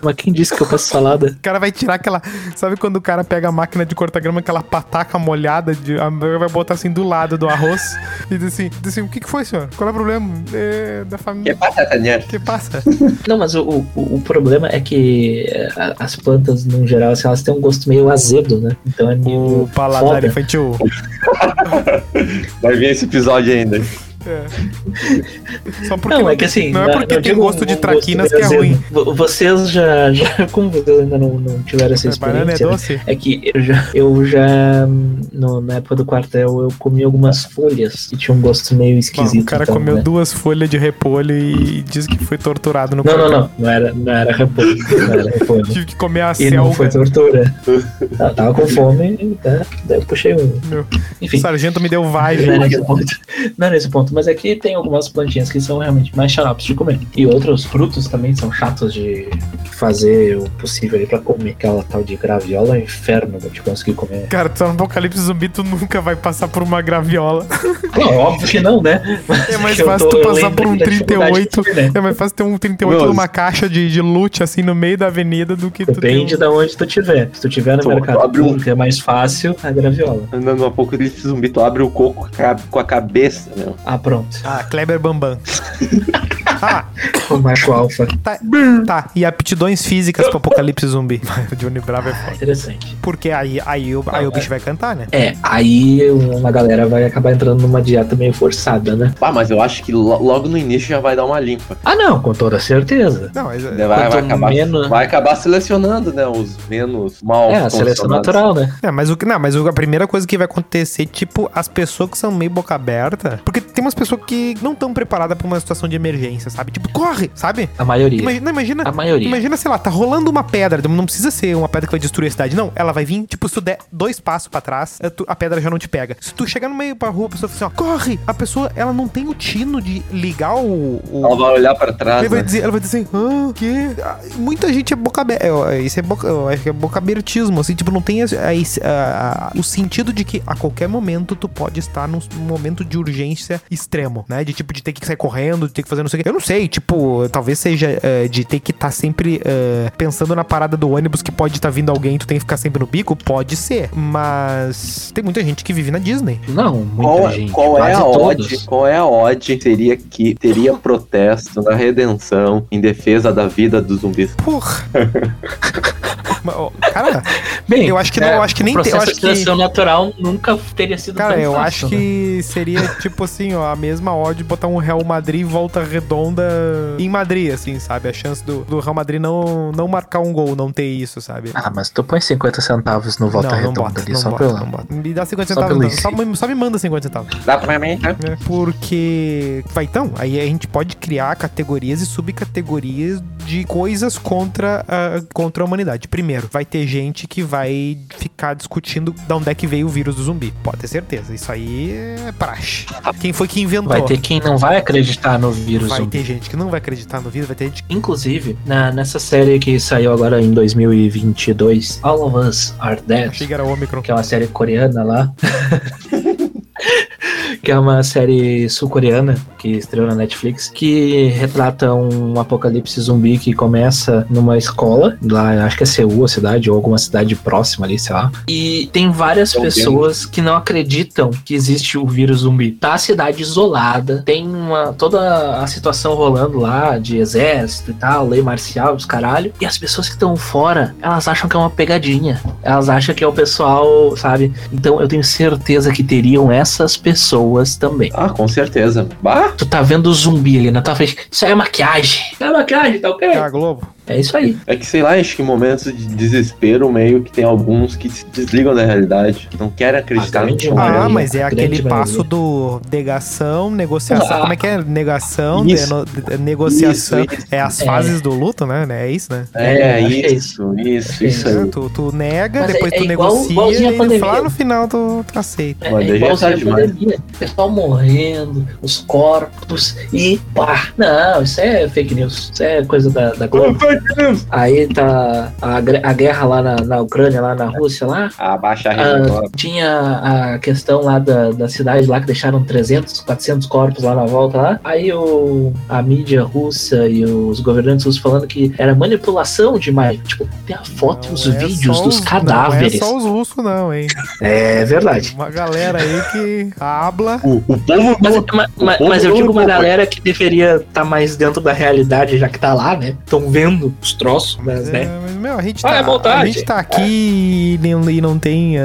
B: Mas quem disse que eu faço salada?
A: O cara vai tirar aquela. Sabe quando o cara pega a máquina de cortar grama, aquela pataca molhada, de, vai botar assim do lado do arroz e diz assim: diz assim: o que, que foi, senhor? Qual é o problema? É da
C: Que
A: família.
C: batata, né?
A: O que passa?
B: Não, mas o, o, o problema é que a- as plantas, no geral, assim, elas têm um gosto meio azedo, né? Então é meio.
A: O paladar
B: foda.
A: infantil.
C: Vai vir esse episódio ainda.
A: É. Só porque
B: Não, é que assim.
A: Não é porque
B: não
A: tem gosto de
B: um
A: traquinas
B: meio
A: que é
B: azedo.
A: ruim.
B: Vo- Vocês já, já. Como vocês ainda não, não tiveram essa
A: É, é
B: experiência.
A: doce?
B: É que eu já, eu já no- na época do quartel, eu comi algumas folhas que tinham um gosto meio
A: Bom,
B: esquisito.
A: o cara
B: então,
A: comeu
B: né?
A: duas folhas de repolho e diz que foi torturado no
B: Não, não,
A: quartel.
B: não. Não era, não era repolho. Não era repolho.
A: Tive que comer a
B: E não foi tortura. Eu tava com fome, né? daí eu puxei um.
A: Meu,
B: Enfim.
A: O sargento me deu
B: Não é ponto. Não é nesse ponto, mas aqui tem algumas plantinhas que são realmente mais xaropes de comer. E outros frutos também são chatos de fazer o possível ali pra comer. Aquela tal de graviola é um inferno de conseguir comer.
A: Cara, tu tá no apocalipse zumbi, tu nunca vai passar por uma graviola.
B: Não, óbvio que não, né?
A: É mais
B: eu
A: fácil
B: tô-
A: tu passar por um
B: da dificuldade
A: 38.
B: que foi, né?
A: É mais fácil ter um 38
C: Meu,
A: numa caixa de, de loot, assim, no meio da avenida do que tu
B: Depende
A: ter
B: de onde tu tiver. Se tu tiver no
C: Tu
B: mercado
C: abre um-
B: é mais fácil a graviola.
C: Andando no apocalipse zumbi, tu abre o coco com a a cabeça, meu.
B: Ah, pronto.
A: Ah, Kleber Bambam. ah,
B: O macho alfa.
A: tá, tá. E aptidões físicas pro apocalipse zumbi. O Johnny Bravo é
B: Ah,
A: foda.
B: interessante.
A: Porque aí, aí, o, aí o bicho vai cantar, né?
B: É, aí uma galera vai acabar entrando numa dieta meio forçada, né?
C: Ah, mas eu acho que lo- logo no início já vai dar uma limpa.
B: Ah, não, com toda certeza.
A: Não, mas.
C: Vai, vai
B: Quanto
C: acabar,
B: menos-
C: vai acabar selecionando, né? Os menos mal
B: É, a seleção natural, né?
A: É, mas o que. Não, mas a primeira coisa que vai acontecer, tipo, as pessoas que são meio boca aberta. Porque tem umas pessoas que não estão preparadas pra uma situação de emergência, sabe? Tipo, corre, sabe?
B: A maioria.
A: Imagina, imagina,
B: A maioria.
A: imagina, sei lá, tá rolando uma pedra, não precisa ser uma pedra que vai destruir a cidade, não. Ela vai vir, tipo, se tu der dois passos pra trás, é a pedra já não te pega. Se tu chegar no meio pra rua, a pessoa fala assim, ó, corre! A pessoa, ela não tem o tino de ligar o. o-
C: Ela vai olhar pra trás,
A: Ela vai,
C: né?
A: dizer, ela vai dizer assim, ah, que? Muita gente é boca aberta. Isso é boca, eu acho que é boca abertismo, assim, tipo, não tem a- a- a- o sentido de que a qualquer momento tu pode estar num num momento de urgência extremo, né? De tipo, de ter que sair correndo, de ter que fazer não sei o quê. Eu não sei, tipo, talvez seja eh, de ter que estar sempre eh, pensando na parada do ônibus que pode estar vindo alguém, tu tem que ficar sempre no bico, pode ser. Mas tem muita gente que vive na Disney.
B: Não, muita
C: Qual,
B: gente.
C: qual é
B: quase
C: a
B: todos.
C: odd? Qual é a odd? Seria que teria protesto na redenção em defesa da vida dos zumbis.
A: Porra. Cara,
B: Bem,
A: Eu acho que não, eu acho que nem tem- eu
B: processo
A: acho
B: seleção natural nunca teria sido
A: Cara,
B: tão
A: eu
B: fácil,
A: acho
B: né?
A: que seria tipo assim, ó, a mesma odd de botar um Real Madrid em volta redonda em Madrid, assim, sabe? A chance do, do Real Madrid não, não marcar um gol, não ter isso, sabe?
B: Ah, mas tu põe 50 centavos no Volta
A: não, não
B: Redonda
A: bota,
B: ali,
A: não
B: só
A: bota,
B: pela...
A: não bota. Me dá 50
B: Só
A: centavos,
B: pelo
A: não. Só, me- só me manda 50 centavos.
C: Dá pra mim, né?
A: Porque. Vai então, aí a gente pode criar categorias e subcategorias de coisas contra a, contra a humanidade. Primeiro, vai ter gente que vai ficar discutindo de onde é que veio o vírus do zumbi. Pode ter certeza. Isso aí é praxe. Quem foi que inventou?
B: Vai ter quem não vai acreditar no vírus
A: Vai
B: zumbi.
A: ter gente que não vai acreditar no vírus, vai ter gente que.
B: Inclusive, na, nessa série que saiu agora em 2022, All of Us Are Dead,
A: Achei que era Omicron.
B: que é uma série coreana lá. que é uma série sul-coreana que estreou na Netflix, que retrata um apocalipse zumbi que começa numa escola, lá acho que é Seul a cidade, ou alguma cidade próxima ali, sei lá. E tem várias
C: Então,
B: pessoas que não acreditam que existe o vírus zumbi. Tá a cidade isolada, tem uma toda a situação rolando lá de exército e tal, lei marcial, os caralho. E as pessoas que estão fora, elas acham que é uma pegadinha. Elas acham que é o pessoal, sabe? Então eu tenho certeza que teriam essas pessoas também.
C: Ah, com certeza. Bah,
B: Tu tá vendo o zumbi ali na tua frente. Isso aí é maquiagem. É maquiagem, tá ok?
A: É a Globo.
B: É isso aí.
C: é que sei lá, acho que em momentos de desespero, meio que tem alguns que se desligam da realidade. Não querem acreditar no que
B: maioria.
A: Ah, mas é aquele
B: maioria.
A: passo do negação, negociação.
B: Ah.
A: Como é que é? Negação,
C: Isso.
A: deno- negociação.
C: Isso, isso.
A: É as
B: É.
A: fases do luto, né? É isso, né?
C: É,
B: É, é
C: isso, isso,
B: é
C: isso,
A: É,
C: aí.
A: tu, tu nega,
B: Mas
A: depois
B: é-
A: tu
B: igual-
A: negocia e lá no final tu, tu aceita.
B: É, é
C: tá
B: a
C: demais.
B: pandemia. O pessoal morrendo, os corpos e pá. Não, isso é fake news. Isso é coisa da, da Globo. Aí tá a, a guerra lá na, na Ucrânia, lá na Rússia, lá.
C: A
B: Ah,
C: rede agora.
B: tinha a questão lá da, da cidade lá que deixaram 300, 400 corpos lá na volta lá. Aí o, a mídia russa e os governantes russos falando que era manipulação demais. Tipo, tem a foto e os
A: Não é
B: vídeos dos
A: os-
B: cadáveres.
A: Não é só os russos, não, hein?
B: É verdade.
A: Uma galera aí que habla.
C: O, o povo
B: Mas,
C: não-
B: mas-
C: o
B: mas-
C: povo
B: mas eu
C: não
B: digo uma galera que deveria estar mais dentro da realidade, já que tá lá, né? Estão vendo os troços, mas,
A: É,
B: né?
A: mas, meu, a gente,
B: Ah,
A: tá,
B: é montagem.
A: a gente tá aqui e não, e não tem ah,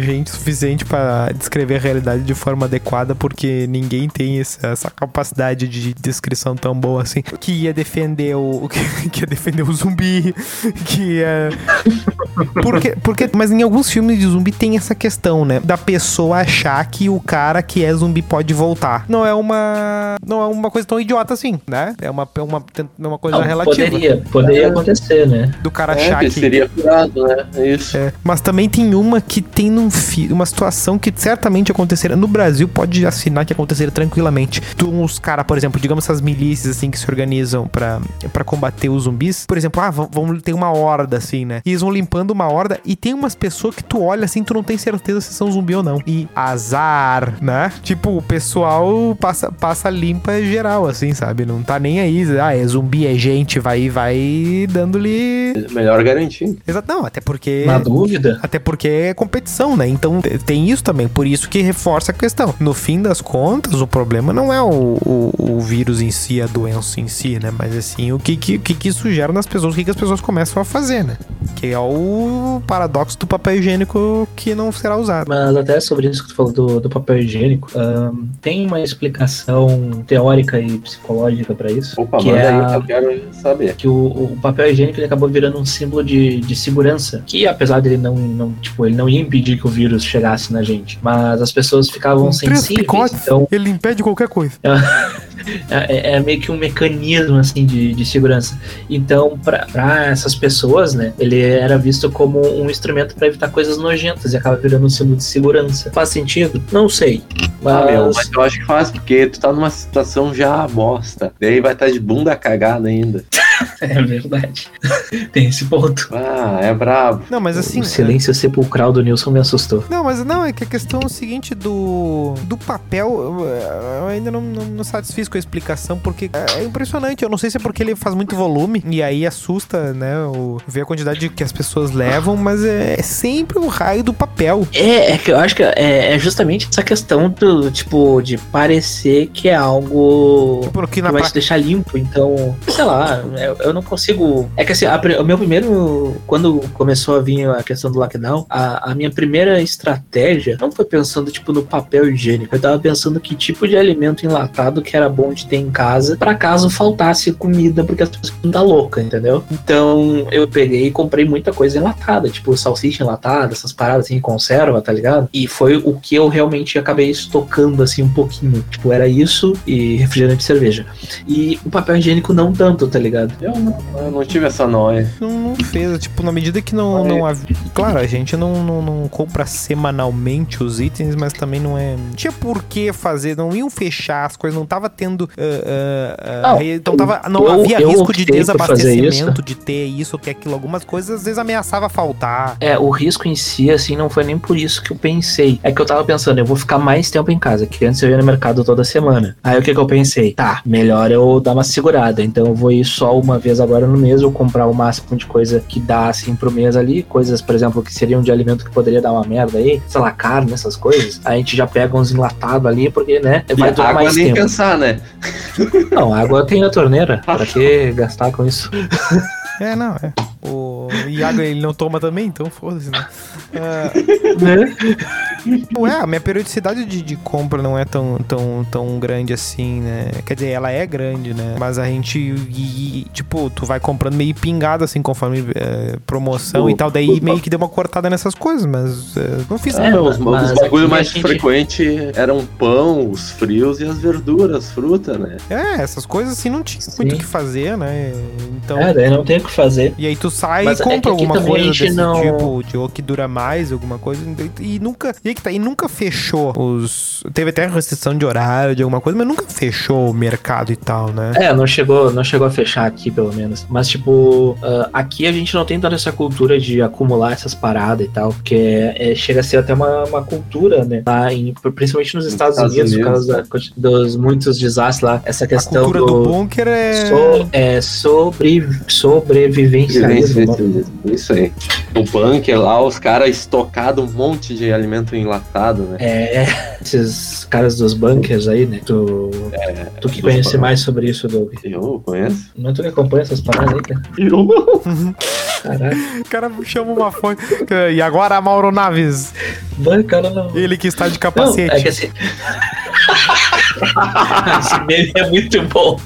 A: gente suficiente pra descrever a realidade de forma adequada, porque ninguém tem essa, essa capacidade de descrição tão boa assim. Que ia defender o. Que, que ia defender o zumbi. Que ia. Porque, porque, mas em alguns filmes de zumbi tem essa questão, né? Da pessoa achar que o cara que é zumbi pode voltar. Não é uma. Não é uma coisa tão idiota assim, né? É uma, é uma, é uma coisa
B: Não,
A: relativa.
B: poderia, poderia acontecer, né?
A: Do cara
C: É,
A: achar
C: que
A: que.
C: seria curado, né? É Isso.
A: É, mas também tem uma que tem num fi uma situação que certamente aconteceria. No Brasil, pode assinar que aconteceria tranquilamente. Tu, os caras, por exemplo, digamos essas milícias assim que se organizam pra pra combater os zumbis. Por exemplo, ah, vão, vão ter uma horda assim, né? E eles vão limpando uma horda e tem umas pessoas que tu olha assim, tu não tem certeza se são zumbi ou não. E azar, né? Tipo, o pessoal passa, passa limpa geral, assim, sabe? Não tá nem aí. Ah, é zumbi, é gente, vai, vai dando-lhe.
C: Melhor garantir.
A: Exato, não, até porque.
B: Na dúvida.
A: Até porque é competição, né? Então te- tem isso também, por isso que reforça a questão. No fim das contas, o problema não é o, o, o vírus em si, a doença em si, né? Mas assim, o que, que, que, que isso gera nas pessoas, o que, que as pessoas começam a fazer, né? Que é o paradoxo do papel higiênico que não será usado.
B: Mas até sobre isso que tu falou do, do papel higiênico, tem uma explicação teórica e psicológica pra isso.
C: Opa,
B: que
C: manda
B: é
C: aí
B: a-
C: que eu quero saber.
B: que o, o papel higiênico ele acabou virando um símbolo de, de segurança. Que apesar dele não, não, tipo, ele não ia impedir que o vírus chegasse na gente. Mas as pessoas ficavam
A: Com
B: sensíveis.
A: picotes,
B: Então
A: ele impede qualquer coisa.
B: é, é meio que um mecanismo assim de, de segurança. Então, pra essas pessoas, né, ele era visto como um instrumento pra evitar coisas nojentas e acaba virando um símbolo de segurança. Faz sentido? Não sei. Mas,
C: Ah, meu, mas eu acho que faz, porque tu tá numa situação já bosta. Daí vai estar de bunda cagada ainda.
B: é verdade. Tem esse ponto.
C: Ah, é brabo.
A: Não, mas assim.
B: o silêncio sepulcral do Nilson me assustou.
A: Não, mas não, é que a questão é o seguinte do, do papel, eu, ainda não, não, não satisfiz com a explicação, porque é impressionante. Eu não sei se é porque ele faz muito volume e aí assusta, né, o, ver a quantidade que as pessoas levam, mas é, é sempre o raio do papel.
B: É, é que eu acho que é, é justamente essa questão do, tipo, de parecer que é algo
A: Porque
B: que
A: na
B: vai
A: pra...
B: te deixar limpo, então, sei lá, eu, não consigo. É que assim, a o meu primeiro. Quando começou a vir a questão do lockdown, a, a minha primeira estratégia não foi pensando, tipo, no papel higiênico. Eu tava pensando que tipo de alimento enlatado que era bom de ter em casa, pra caso faltasse comida, porque as pessoas não louca, entendeu? Então eu peguei e comprei muita coisa enlatada, tipo salsicha enlatada, essas paradas assim, conserva, tá ligado? E foi o que eu realmente acabei estocando assim um pouquinho. Tipo, era isso e refrigerante de cerveja. E o papel higiênico não tanto, tá ligado?
C: Eu não, eu não tive essa noia.
A: Não, não fez, tipo, na medida que não, não havia. Claro, a gente não, não, não compra semanalmente os itens, mas também não é. Não tinha por que fazer, não iam fechar as coisas, não tava tendo. ah,
B: Não,
A: re- então tava, não
B: eu-
A: havia
B: eu
A: risco de desabastecimento, de ter isso, ter aquilo. Algumas coisas às vezes ameaçava faltar.
B: É, o risco em si, assim, não foi nem por isso que eu pensei. É que eu tava pensando, eu vou ficar mais tempo em casa, que antes eu ia no mercado toda semana. Aí o que que eu pensei? Tá, melhor eu dar uma segurada. Então eu vou ir só uma vez agora no mês, ou comprar o máximo de coisa que dá, assim, pro mês ali. Coisas, por exemplo, que seriam de alimento que poderia dar uma merda aí. Sei lá, carne, essas coisas. A gente já pega uns enlatados ali, porque, né, vai
C: e
B: durar
C: água
B: mais
C: nem
B: tempo.
C: pensar, né?
B: Não, água tem na torneira. Pra que gastar com isso?
A: É, não, é. O Iago ele não toma também, então foda-se, né? Ah,
B: né?
A: Ué, a minha periodicidade de, de compra não é tão, tão, tão grande assim, né? Quer dizer, ela é grande, né? Mas a gente, e- e, tipo, tu vai comprando meio pingado, assim, conforme é, promoção e tal. Daí meio que deu uma cortada nessas coisas, mas é, não fiz
B: É,
A: nada.
C: os,
B: mas
C: os bagulho
B: aqui
C: mais
B: gente-
C: frequente eram pão, os frios e as verduras, fruta, né?
A: É, essas coisas assim não tinha muito o que fazer, né? Então.
B: É, daí não tem o que fazer.
A: E aí tu sai
B: Mas
A: e
B: é
A: compra
B: aqui
A: alguma
B: a
A: coisa desse
B: não-
A: tipo, de ou que dura mais, alguma coisa. E nunca. E tá, e nunca fechou os. Teve até restrição de horário, de alguma coisa, mas nunca fechou o mercado e tal, né?
B: É, não chegou, não chegou a fechar aqui, pelo menos. Mas, tipo, ah, aqui a gente não tem tanta essa cultura de acumular essas paradas e tal, porque é- é- chega a ser até uma, uma cultura, né? Lá em, principalmente nos Estados,
C: Estados
B: Unidos, por
C: Unidos,
B: causa da- dos muitos desastres lá. Essa
A: A
B: questão
A: cultura do, bunker é.
B: so- é sobre, sobrevivencialismo.
C: Isso aí. O bunker lá, os caras estocados um monte de alimento enlatado, né?
B: É, esses caras dos bunkers aí, né? Tu, tu que conhece mais sobre isso, Doug.
C: Eu conheço.
B: Não é tu que acompanha essas paradas aí, cara?
C: Eu
B: Caralho.
A: O cara chama uma fonte. E agora, Mauro Naves,
B: Mano, cara, não.
A: ele que está de
B: Não,
A: capacete.
B: é que assim. Esse meme é muito bom.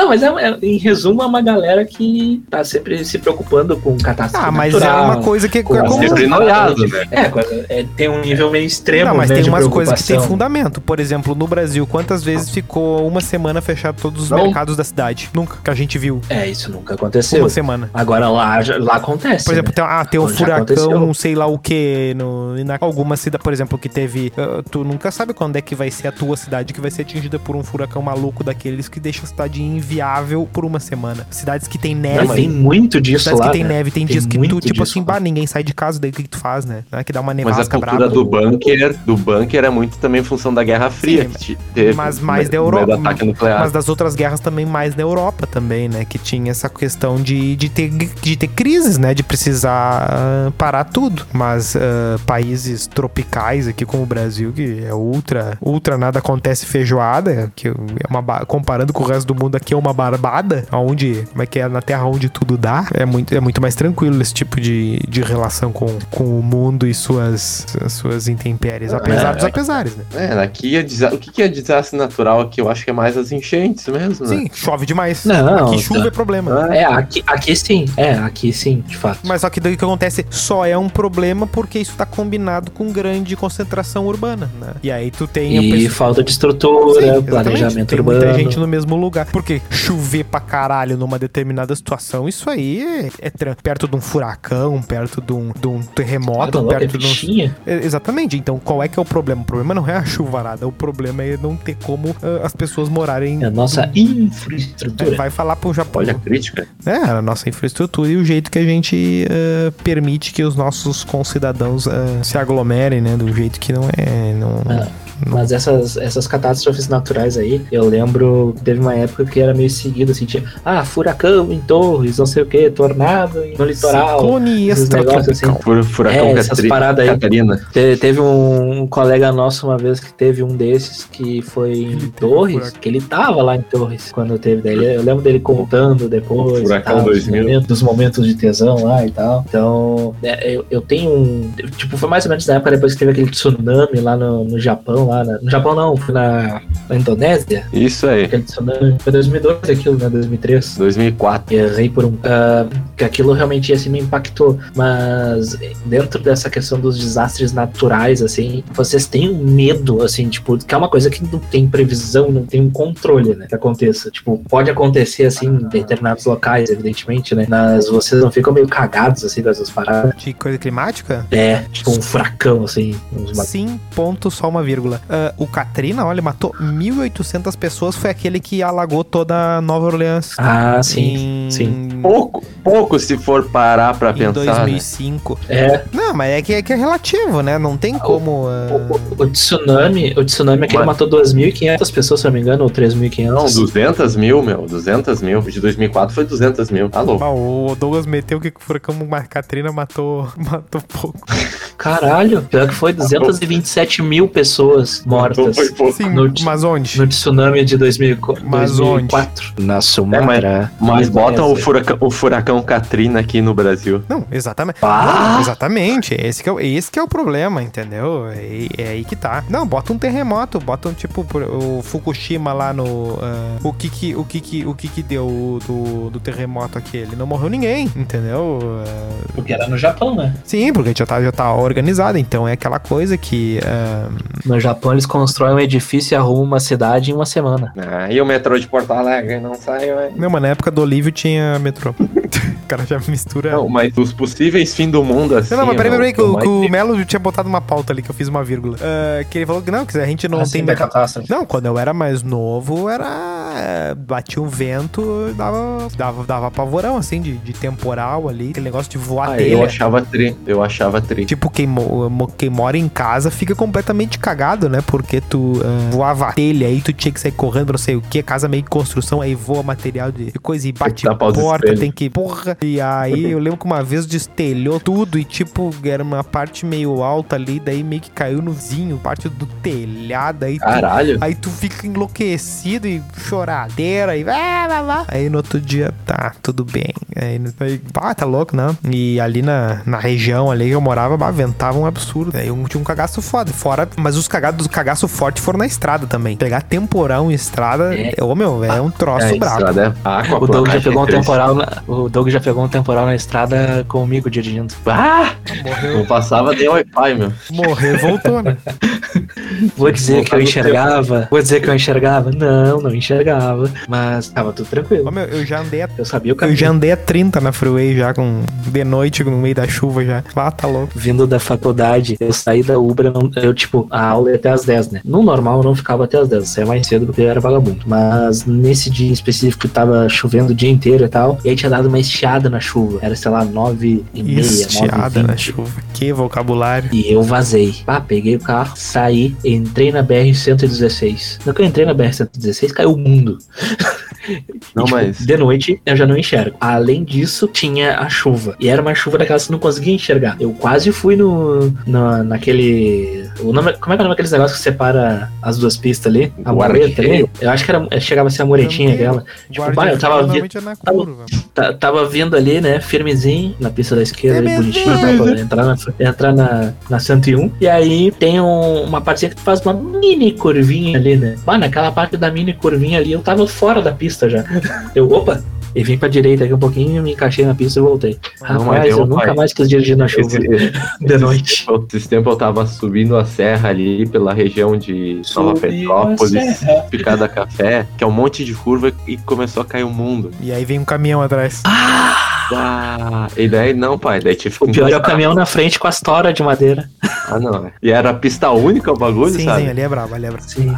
B: Não, mas é, é- em resumo, é uma galera que tá sempre se preocupando com catástrofe
A: Ah, mas
B: natural.
A: é uma coisa que é
B: com
A: como.
C: sempre noiado, né?
B: É, é, tem um nível meio extremo,
A: Não, mas
B: né,
A: tem umas coisas que tem fundamento. Por exemplo, no Brasil, quantas vezes ficou uma semana fechado todos os
C: Não.
A: mercados da cidade? Nunca que a gente viu.
B: É, isso nunca aconteceu.
A: Uma semana.
B: Agora lá, já- lá acontece.
A: Por exemplo,
B: né?
A: tem, ah, tem um
B: Já
A: furacão,
B: aconteceu.
A: sei lá o que, no, na alguma cidade, por exemplo, que teve. ah, tu nunca sabe quando é que vai ser a tua cidade que vai ser atingida por um furacão maluco daqueles que deixa a cidade inviável por uma semana. Cidades que tem neve.
B: Não, tem muito disso
A: Cidades
B: lá.
A: que tem neve, tem,
B: Tem
A: dias que tu, tipo assim, bah, ninguém sai de casa, daí o que, que tu faz, né? Né, Que dá uma
C: Mas
A: nevasca
C: a cultura
A: braba.
C: do bunker, do bunker é muito também função da Guerra Fria.
A: Sim,
C: que te- teve
A: mas mais da Europa. Mas das outras guerras também mais na Europa também, né? Que tinha essa questão de, de, ter, de ter crises, né? De precisar ah, parar tudo. Mas ah, países tropicais aqui como o Brasil, que é ultra, ultra nada acontece feijoada, que é uma comparando com o resto do mundo aqui é uma barbada, onde, como é que é, na terra onde tudo dá, é muito, é muito mais tranquilo esse tipo de, de relação com, com o mundo e suas, suas intempéries, apesar
C: É,
A: dos apesares, né?
C: É, aqui é o que, que é desastre natural aqui? Eu acho que é mais as enchentes mesmo, né?
A: Sim, chove demais.
B: Não,
A: aqui chuva
B: tá.
A: é problema.
B: É, aqui, aqui sim. É, aqui sim, de fato.
A: Mas só que daí o que acontece só é um problema porque isso tá combinado com grande concentração urbana, né? E aí tu tem a
B: E
A: pessoa-
B: falta de
A: Sim,
B: estrutura,
A: exatamente.
B: planejamento
A: tem
B: urbano.
A: muita gente no mesmo lugar. Porque chover pra caralho numa determinada situação, isso aí é, é perto de um furacão, perto de um, de um terremoto,
B: Ah, louco, é
A: perto de um. É, Exatamente. Então, qual é que é o problema? O problema não é a chuvarada, o problema é não ter como ah, as pessoas morarem.
B: É a nossa
A: É,
B: infraestrutura.
A: vai falar pro Japão.
C: Olha a crítica.
A: É, a nossa infraestrutura e o jeito que a gente eh, permite que os nossos concidadãos eh, se aglomerem, né? Do jeito que não é. Não,
B: Ah, Mas essas, essas catástrofes naturais aí, eu lembro que teve uma época que era meio seguido, assim, tinha, ah, furacão em Torres, não sei o que, tornado no litoral.
A: Ciclone extratropical.
C: Fur- Furacão
B: É, essas paradas aí.
C: Catarina.
B: Te- teve um, um colega nosso uma vez que teve um desses que foi em
A: teve
B: Torres, que ele tava lá em Torres quando teve daí. Eu lembro dele contando depois,
C: Furacão
B: tal, dos
C: 2000.
B: momentos, dos momentos de tesão lá e tal. Então, é, eu, eu tenho um. Tipo, foi mais ou menos na época depois que teve aquele tsunami lá no, no Japão, lá, né? No Japão não, foi na, na Indonésia.
C: Isso aí.
B: Aquele tsunami. Foi 2002 aquilo, né? 2003.
C: 2004.
B: Errei por um. ah, que aquilo realmente assim me impactou. Mas dentro dessa questão dos desastres naturais, assim, vocês têm um medo, assim, tipo, que é uma coisa que não tem previsão, não tem um controle, né? Que aconteça. Tipo, pode acontecer assim em determinados locais, evidentemente, né? Mas vocês não ficam meio cagados assim com essas paradas.
A: De coisa climática?
B: É, tipo um furacão, assim. Uns
A: Sim, ponto, só uma vírgula. Ah, o Katrina, olha, matou 1.800 pessoas. Foi aquele que alagou toda Nova Orleans.
B: Ah, sim.
A: em...
B: sim.
C: Pouco, pouco se for parar pra
A: Em
C: pensar. né?
A: 2005.
B: É,
A: Não, mas é que, é que é relativo, né? Não tem como. ah,
B: o, o tsunami, o tsunami aquele
C: Mas-
B: matou 2.500 pessoas, se eu não me engano, ou 3.500.
C: Não, 200 mil, meu. 200 mil. De 2004 foi 200 mil. Tá louco.
A: ah, o Douglas meteu que o furacão Mar- Katrina matou, matou pouco.
B: Caralho, pior que foi 227 mil pessoas mortas
C: Foi pouco.
A: Sim,
B: No-
A: mas onde?
B: no tsunami de 2004.
A: Mas
B: 2004. Na Sumatra.
C: Mas botam o
B: Indonésia.
C: furacão, o furacão Katrina aqui no Brasil.
A: Não, exatamente.
B: Ah!
A: Não, exatamente. Esse que, é, o- esse que é o problema, entendeu? É, é aí que tá. Não, bota um terremoto, bota um tipo o Fukushima lá no. ah, o que que, o que que, o que que deu do, do terremoto aquele? Não morreu ninguém, entendeu? Ah,
B: Porque era no Japão, né?
A: sim, porque já tá, já tá organizado. Então é aquela coisa que. ah,
B: No Japão eles constroem um edifício e arrumam uma cidade em uma semana.
C: Ah, e o metrô de Porto Alegre não saiu, hein?
A: não, mas na época do Olívio tinha metrô. O cara já mistura.
C: Não, mas os possíveis fim do mundo assim.
A: Não, não, mas peraí,
C: meu,
A: peraí, que, que o. Melo tinha botado uma pauta ali que eu fiz uma vírgula. Ah, que ele falou que não, que a gente não tem metrô.
B: catástrofe.
A: Não, quando eu era mais novo, era. é, Batia um vento, dava, dava, dava pavorão, assim, de, de temporal ali, aquele negócio de voar
C: Ah,
A: telha.
C: eu achava tri. Eu achava tri.
A: Tipo, quem, quem mora em casa fica completamente cagado, né? Porque tu ah, voava telha, aí tu tinha que sair correndo não sei o que, casa meio que construção, aí voa material de coisa e bate porta, tem que. Porra! E aí eu lembro que uma vez destelhou tudo e, tipo, era uma parte meio alta ali, daí meio que caiu no vizinho, parte do telhado, aí tu
C: Caralho.
A: Aí tu fica enlouquecido e choradeira e vá, vá. Aí no outro dia, tá, tudo bem. Aí, no- aí ah, tá louco, não? E ali na, na região ali que eu morava, bah, ventava um absurdo. Aí um, tinha um cagaço foda. Fora, mas os cagados do cagaço forte foram na estrada também. Pegar temporão em estrada,
B: É.
A: ô meu, é um troço
C: É,
A: brabo.
C: estrada é água,
B: O Doug já pegou um
C: triste.
B: temporal na, o Doug já pegou um temporal na estrada comigo dirigindo.
C: Ah!
A: Morreu,
C: Não passava nem Wi-Fi, meu.
A: morreu, voltou, né?
B: Vou dizer que eu enxergava. Vou dizer que eu enxergava. Não, não enxergava. Mas tava tudo
A: Ô,
B: tranquilo.
A: meu, eu já andei a
B: Eu sabia o
A: eu
B: caminho.
A: já andei a 30 na freeway já, com, de noite, no meio da chuva já. Ah, tá louco.
B: Vindo da faculdade, eu saí da Uber, eu, eu, tipo, a aula ia até às 10, né? No normal eu não ficava até às 10, eu saía mais cedo porque eu era vagabundo. Mas nesse dia em específico tava chovendo o dia inteiro e tal, e aí tinha dado uma estiada na chuva. Era, sei lá, 9 e meia, 9
A: Estiada na
B: 20.
A: chuva. Que vocabulário.
B: E eu vazei. Ah, peguei o carro, saí, entrei na BR-116. No que eu entrei na BR-116, caiu o mundo.
C: Não,
B: E, tipo,
C: mas.
B: De noite eu já não enxergo. Além disso, tinha a chuva. E era uma chuva daquelas que eu não conseguia enxergar. Eu quase fui no. no naquele. O nome, como é que é o nome daqueles negócios que separa as duas pistas ali? A mureta ali? Eu acho que era, chegava a ser a muretinha aquela. Tipo, bah, eu tava, vi-
A: é curva.
B: tá- tava vindo ali, né, firmezinho, na pista da esquerda,
A: É
B: ali, bonitinho, pra entrar, na, entrar na, na 101. E aí tem um- uma partezinha que tu faz uma mini curvinha ali, né? Mano, naquela parte da mini curvinha ali, eu tava fora da pista já. Eu, opa! E vim pra direita aqui um pouquinho, me encaixei na pista e voltei.
C: Não, mas
B: Rapaz,
C: eu,
B: eu nunca
C: pai,
B: mais quis dirigir na chuva
C: Esse,
B: de noite.
C: Esses tempos eu tava subindo a serra ali pela região de Nova
B: a
C: Petrópolis. Picada Café, que é um monte de curva e começou a cair o mundo.
A: E aí vem um caminhão atrás.
C: Ah, e daí não, pai, daí tive que
B: O pior é o caminhão na frente com as toras de madeira.
C: Ah, não. é. E era pista única o bagulho,
A: sim,
C: sabe?
A: sim, ali é brabo, ali é brabo.
B: Sim.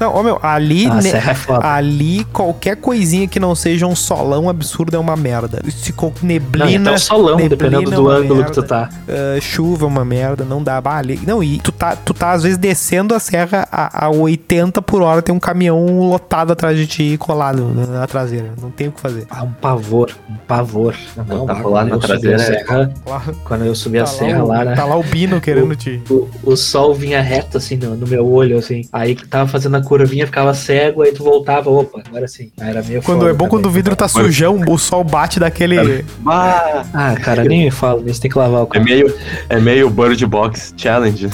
A: Não, ô meu, ali,
B: A
A: ne-
B: serra é foda.
A: ali qualquer coisinha que não seja um solão absurdo é uma merda. Se com
B: Não,
A: neblina,
B: até o solão,
A: neblina
B: dependendo
A: é
B: do
A: uma
B: ângulo que tu
A: merda.
B: tá.
A: ah, chuva é uma merda, não dá. Bah, ali, não, e tu tá, tu tá às vezes descendo a serra a, a 80 por hora, tem um caminhão lotado atrás de ti, colado na, na traseira. Não tem o que fazer.
B: Ah, um pavor, um pavor. Não,
C: Tá
B: quando
C: na
B: a
C: traseira,
B: serra,
A: Lá,
B: quando eu subi a
A: tá,
B: serra
A: lá, o-
B: lá, né?
A: tá lá o Bino querendo te.
B: O, o sol vinha reto assim no, no meu olho, assim. Aí que tava fazendo a curvinha, ficava cego, aí tu voltava, opa, agora sim. Aí era meio
A: Quando é bom quando o
B: também.
A: vidro tá sujão, o sol bate daquele.
C: Ah,
B: Ah, cara, nem me fala, você tem que lavar o
C: é
B: carro.
C: meio, é meio Bird Box Challenge.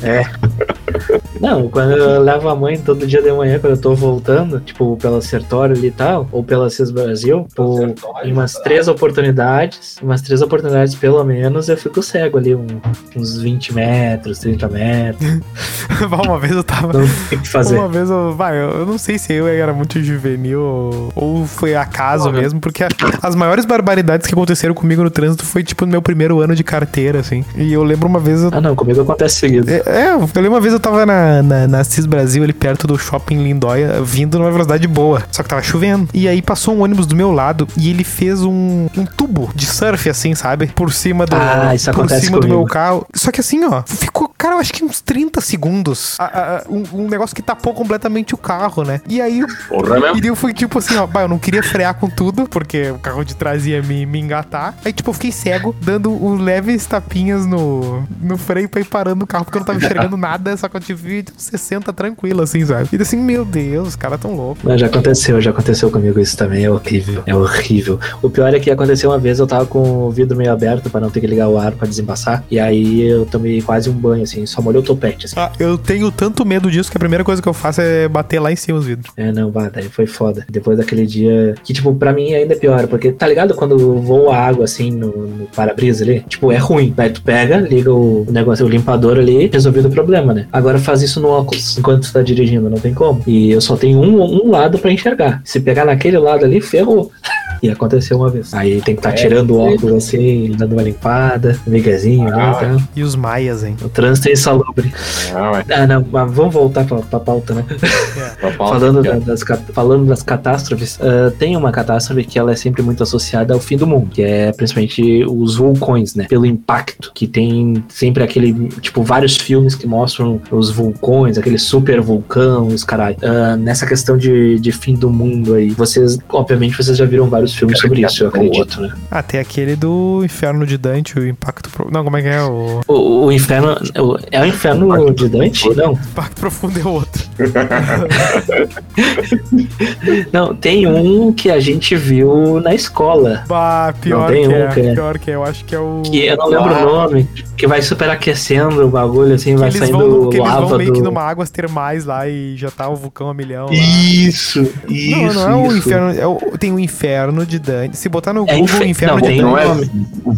B: É. Não, quando eu levo a mãe todo dia de manhã, quando eu tô voltando, tipo, pela Sertório ali e tal, ou pela CIS Brasil, por, em umas três oportunidades, umas três oportunidades pelo menos, eu fico cego ali, um- uns 20 metros, 30 metros.
A: uma vez eu tava.
B: Não tem o que fazer.
A: Uma vez eu. Vai, eu eu não sei se eu era muito juvenil ou, ou foi acaso
C: Porra.
A: mesmo, porque a- as maiores barbaridades que aconteceram comigo no trânsito foi tipo no meu primeiro ano de carteira, assim. E eu lembro uma vez. Eu,
B: Ah, não, comigo acontece seguido.
A: é, é, eu lembro uma vez eu tava na, na, na CIS Brasil, ali perto do shopping Lindóia, vindo numa velocidade boa. Só que tava chovendo. E aí passou um ônibus do meu lado e ele fez um, um tubo de surf, assim, sabe? Por cima do.
B: Ah, isso
A: por
B: acontece
A: cima do meu
B: comigo.
A: carro. Só que assim, ó, ficou, cara, eu acho que uns 30 segundos. a- a- um, um negócio que tapou completamente o carro, né? E aí
C: Porra
A: e
C: mesmo.
A: daí eu fui tipo assim, ó, bah, eu não queria frear com tudo, porque o carro de trás ia me, me engatar. Aí, tipo, eu fiquei cego, dando os leves tapinhas no, no freio pra ir parando o carro, porque eu não tava enxergando nada, só eu tive tipo, 60 tranquilo, assim, sabe? E assim, meu Deus, os caras tão loucos.
B: Já aconteceu, já aconteceu comigo isso também, é horrível, é horrível. O pior é que aconteceu uma vez, eu tava com o vidro meio aberto pra não ter que ligar o ar pra desembaçar, e aí eu tomei quase um banho, assim, só molhou o topete, assim.
A: Ah, eu tenho tanto medo disso que a primeira coisa que eu faço é bater lá em cima os vidros.
B: É, não, vá, daí foi foda. Depois daquele dia, que tipo, pra mim ainda é pior, porque tá ligado quando voa água, assim, no, no para-brisa ali? Tipo, é ruim. Daí tu pega, liga o negócio, o limpador ali, resolvido o problema, né? Agora faz isso no óculos, enquanto tu tá dirigindo, não tem como. E eu só tenho um, um lado pra enxergar. Se pegar naquele lado ali, ferrou. E aconteceu uma vez. Aí tem que estar tá tirando o óculos assim, dando uma limpada, miguezinho, né?
C: Ah,
B: Então,
A: E os maias, hein?
B: o trânsito é insalubre.
C: Não, é.
B: Ah, não, mas vamos voltar pra, pra pauta, né? Falando, da- das, falando das catástrofes, ah, tem uma catástrofe que ela é sempre muito associada ao fim do mundo, que é principalmente os vulcões, né? Pelo impacto, que tem sempre aquele, tipo, vários filmes que mostram os vulcões, aquele super vulcão, os caralho. Ah, nessa questão de, de fim do mundo aí, vocês, obviamente, vocês já viram vários filmes sobre isso, eu acredito, né?
A: Ah, tem aquele do Inferno de Dante, o Impacto... Pro... Não, como é que é? O
B: O, o inferno, o- é o inferno de Dante? Não,
A: Impacto Profundo é outro.
B: não, tem um que a gente viu na escola.
A: Bah, pior
B: tem
A: que
B: um
A: é,
B: que é-
A: pior que é, eu acho que é o...
B: Que eu não lembro o nome, que vai superaquecendo o bagulho, assim,
A: Que
B: vai
A: eles
B: saindo
A: vão, que eles
B: lava
A: vão meio
B: do...
A: que numa águas termais lá e já tá o vulcão a milhão lá.
B: Isso, isso,
A: Não, não é o inferno, é o- tem o inferno de Dante. Se botar no
B: É
A: Google
B: infer-
A: inferno
B: não,
A: de
C: Não é.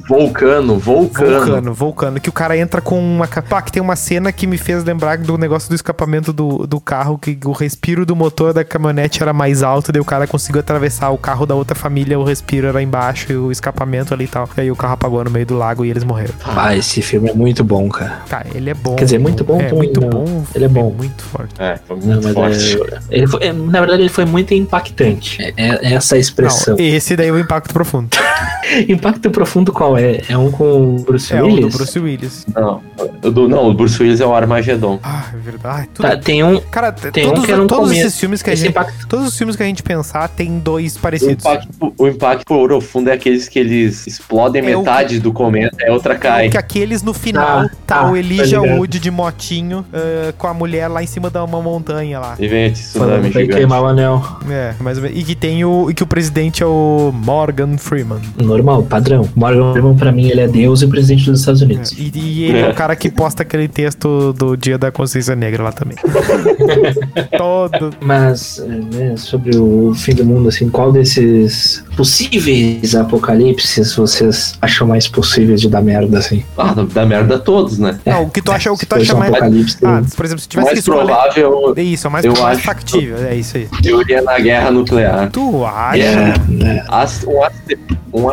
C: Vulcano, vulcano.
A: Vulcano, vulcano, que o cara entra com uma capa. que tem uma cena que me fez lembrar do negócio do escapamento do, do carro, que o respiro do motor da caminhonete era mais alto, daí o cara conseguiu atravessar o carro da outra família, o respiro era embaixo e o escapamento ali e tal. E aí o carro apagou no meio do lago e eles morreram.
B: Ah, esse filme é muito bom, cara.
A: Tá, ele é bom.
B: Quer dizer, muito bom
A: É,
B: também,
A: muito
B: não.
A: bom.
B: Ele é bom.
A: Muito forte.
C: É, foi
B: Não,
C: muito
B: mas
C: forte.
B: é, ele foi, é, na verdade, ele foi muito impactante. É, é essa a expressão.
A: Não, esse daí é o impacto profundo.
B: Impacto profundo qual é? É um com o Bruce
A: É o
B: Willis?
A: do Bruce Willis.
C: Não, o do, não, o Bruce Willis é o Armagedon.
A: Ah, é verdade. Tudo-
B: Tá, tem um.
A: Cara,
B: Tem
A: todos,
B: um que era um
A: todos
B: começo.
A: esses filmes que a gente.
B: impacto.
A: Todos os filmes que a gente pensar tem dois
C: O
A: parecidos.
C: impacto, o impacto profundo é aqueles que eles explodem
A: É o
C: metade do cometa e a outra cai.
A: Que aqueles no final
B: Ah,
A: tá
B: tá,
A: o
B: tá
A: Elijah
B: ligado.
A: Wood de motinho ah, com a mulher lá em cima de uma montanha lá.
C: E vem
B: Falando
C: tsunami gigante.
B: queimar o anel.
A: É, mais ou menos. E que tem o. E que o presidente é o Morgan Freeman.
B: Normal, padrão. Morgan Freeman, pra mim, ele é Deus e presidente dos Estados
A: É,
B: Unidos.
A: E, e ele é o cara que posta aquele texto do Dia da Consciência Negra lá também. Todo.
B: Mas, é, né, sobre o fim do mundo, assim, qual desses possíveis apocalipses vocês acham mais possíveis de dar merda, assim?
C: Ah, dá merda a todos, né?
A: Não, o que tu acha, o que tu acha
B: um
A: mais.
B: apocalipse,
A: Ah, por exemplo, se
C: O
A: tivesse que
C: mais
A: escolher.
C: provável
A: É isso, é o mais,
C: eu
A: mais
C: acho-
A: factível. É isso aí.
C: eu iria na guerra nuclear.
A: Tu acha?
B: é, né,
C: um, aste- um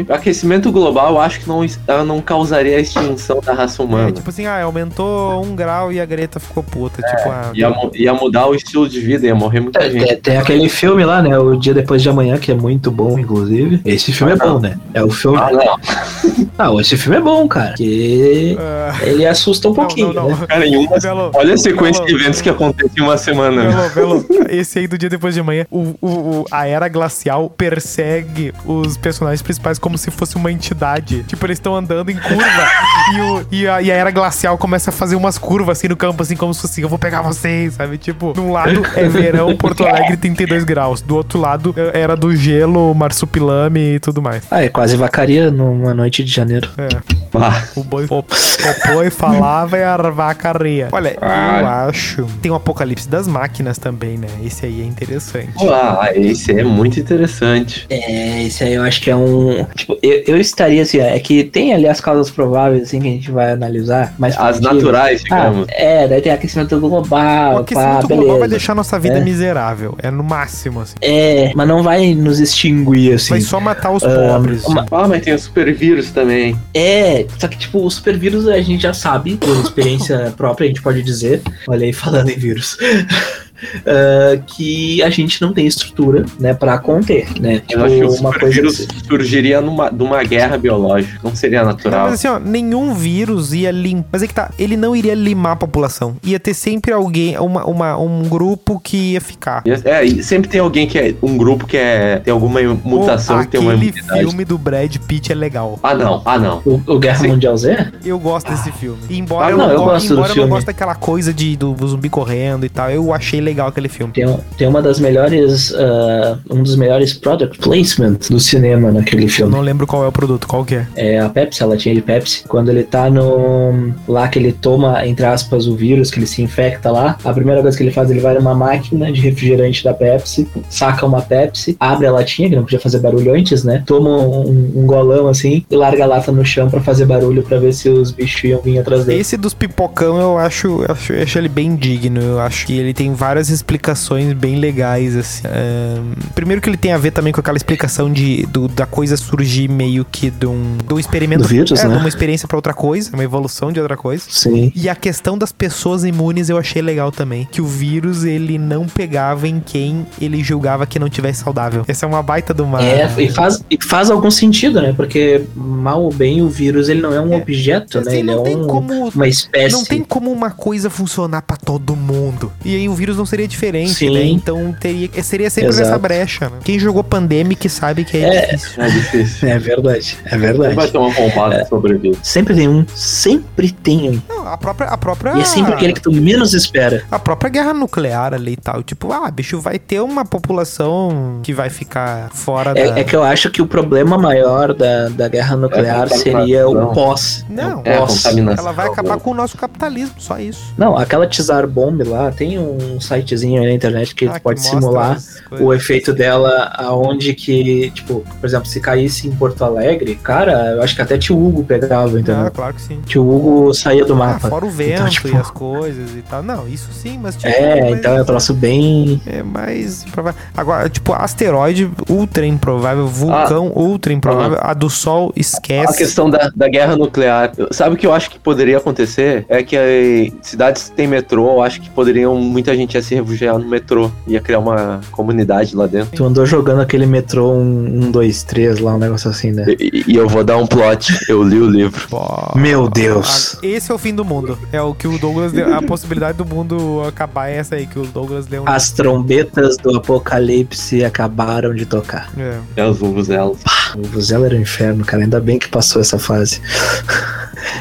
C: asteroide gigante. Aquecimento global, eu acho que não, ah, não causaria a extinção da raça
A: É,
C: humana.
A: tipo assim, ah, aumentou um grau e a Greta ficou puta. Tipo, ah,
C: Ia, ia mudar o estilo de vida, ia morrer muita
B: É,
C: gente.
B: tem, tem aquele filme lá, né? O Dia Depois de Amanhã, que é muito bom, inclusive. Esse filme é bom, né? É o filme.
C: Ah, não.
B: Não, esse filme é bom, cara. Que
A: ah,
B: ele assusta um pouquinho,
A: não, não.
B: né?
C: Cara, em uma,
A: Belo,
C: olha a sequência
A: Belo,
C: de eventos que acontece em uma semana.
A: Belo, Belo, esse aí do dia depois de amanhã, o, o- o- a era glacial persegue os personagens principais como se fosse uma entidade. Tipo, eles estão andando em curva e, o- e a, e a era glacial começa a fazer umas curvas assim no campo, assim, como se fosse, eu vou pegar vocês, sabe? Tipo, de um lado é verão, Porto Alegre 32 graus. Do outro lado é- era do gelo, marsupilame e tudo mais.
B: Ah, é quase vacaria numa noite de janeiro.
A: É.
C: Ah,
A: O boi o, o boi falava e a vaca ria. Olha, eu acho. Tem o Apocalipse das Máquinas também, né? Esse aí é interessante.
C: ah, esse é muito interessante.
B: É, esse aí eu acho que é um. Tipo, eu, eu estaria assim, é que tem ali as causas prováveis, assim, que a gente vai analisar. Mas
C: As naturais,
B: Ah,
C: digamos.
B: é, daí tem aquecimento global,
A: O
B: pá,
A: aquecimento
B: beleza.
A: global vai deixar nossa vida
B: É.
A: miserável. É no máximo, assim.
B: É, mas não vai nos extinguir, assim.
A: Vai só matar os
B: Ah,
A: pobres.
B: uma-
C: Ah, mas tem o super vírus também.
B: É, só que, tipo, o supervírus a gente já sabe, por experiência própria, a gente pode dizer. Olha aí, falando em vírus. ah, que a gente não tem estrutura, né, pra conter, né?
C: Eu acho que o
B: uma coisa
C: vírus
B: assim.
C: surgiria numa, de uma guerra biológica. Não seria
A: Não,
C: natural.
A: mas assim, ó, nenhum vírus ia limar. Mas é que tá, ele não iria limar a população. Ia ter sempre alguém, uma, uma- um grupo que ia ficar.
C: É, sempre tem alguém que é. Um grupo que é. Tem alguma mutação
A: Pô,
C: que tem uma
A: Aquele
C: imunidade.
A: filme do Brad Pitt é legal.
C: Ah, não. Ah, não.
B: O, o Guerra
C: Sim.
B: Mundial Z?
A: Eu gosto desse filme. Embora
C: Ah,
A: eu
C: não,
A: não,
B: eu
A: go-
B: gosto do
A: embora eu não
B: filme.
A: goste daquela coisa de, do, do zumbi correndo e tal, eu achei legal aquele filme.
B: Tem, um- tem uma das melhores. ah, um dos melhores product placements do cinema naquele
A: Eu
B: filme.
A: não lembro qual é o produto, qual que é.
B: É a Pepsi, a latinha de Pepsi. Quando ele tá no. Lá que ele toma, entre aspas, o vírus, que ele se infecta lá. A primeira coisa que ele faz, ele vai numa máquina de refrigerante da Pepsi, saca uma Pepsi, abre a latinha, que não podia fazer barulho antes, né? Toma um, um golão assim e larga a lata no chão pra fazer barulho pra ver se os bichos iam vir atrás dele.
A: Esse dos pipocão eu acho, eu acho, eu acho ele bem digno. Eu acho que ele tem várias explicações bem legais, assim. Ahn, primeiro que ele tem a ver também com aquela explicação de, do- da coisa surgir meio que de um, de um experimento.
B: Do vírus,
A: é,
B: né?
A: de uma experiência pra outra coisa, uma evolução de outra coisa.
B: Sim.
A: E a questão das pessoas imunes eu achei legal também. Que o vírus, ele não pegava em quem ele julgava que não tivesse saudável. Essa é uma baita de uma...
B: É, e faz, e faz algum sentido, né? Porque, mal ou bem, o vírus ele não é um
A: É,
B: objeto,
A: Assim,
B: né? Ele é um,
A: como...
B: uma espécie.
A: Não tem como uma coisa funcionar pra todo mundo. E aí o vírus não seria diferente,
B: Sim.
A: né? Então teria, seria sempre
B: Exato.
A: nessa brecha, né? Quem jogou Pandemic sabe que é,
B: É.
A: difícil.
C: É difícil.
B: É verdade, é
C: Sempre
B: verdade.
C: vai ter uma bombada
A: É.
C: que sobrevive.
B: Sempre tem um, sempre tem um.
A: Não, a própria, a própria...
B: E é sempre aquele que tu menos espera.
A: A própria guerra nuclear ali e tal. Tipo, ah, bicho, vai ter uma população que vai ficar fora da...
B: É, é que eu acho que o problema maior da, da guerra nuclear
C: É,
B: seria o pós.
A: Não,
C: É, a
B: Nossa,
C: contaminação.
A: ela vai acabar com o nosso capitalismo, só isso.
B: Não, aquela Tsar Bomb lá, tem um sitezinho aí na internet que
A: Ah, que
B: pode simular o efeito dela aonde que, tipo, por exemplo, se caísse em Porto Alegre, cara, eu acho que até tio Hugo pegava, entendeu?
A: Ah, claro que sim.
B: Tio Hugo saía do
A: Ah,
B: mapa.
A: fora o vento
B: Então, tipo-
A: e as coisas e tal. Não, isso sim, mas tipo.
B: É,
A: mas-
B: então é um troço bem.
A: É mais improvável. Agora, tipo, asteroide ultra improvável, vulcão ultra improvável, a do Sol
C: A
A: esquece.
C: questão da, da guerra nuclear. Sabe o que eu acho que poderia acontecer? É que cidades que tem metrô, eu acho que poderiam. Muita gente ia se refugiar no metrô. Ia criar uma comunidade lá dentro.
B: Tu andou jogando aquele metrô 1, 2, 3 lá, um negócio assim, né?
C: E, e eu vou dar um plot. Eu li o livro.
A: Pô,
B: Meu Deus.
A: a- Esse é o fim do mundo. É o que o Douglas deu. A possibilidade do mundo acabar é essa aí, que o Douglas deu um.
B: As trombetas do apocalipse acabaram de tocar.
A: É.
C: É os vuvuzelas.
B: O Vuvuzela era um inferno, cara. Ainda bem que passou essa fase.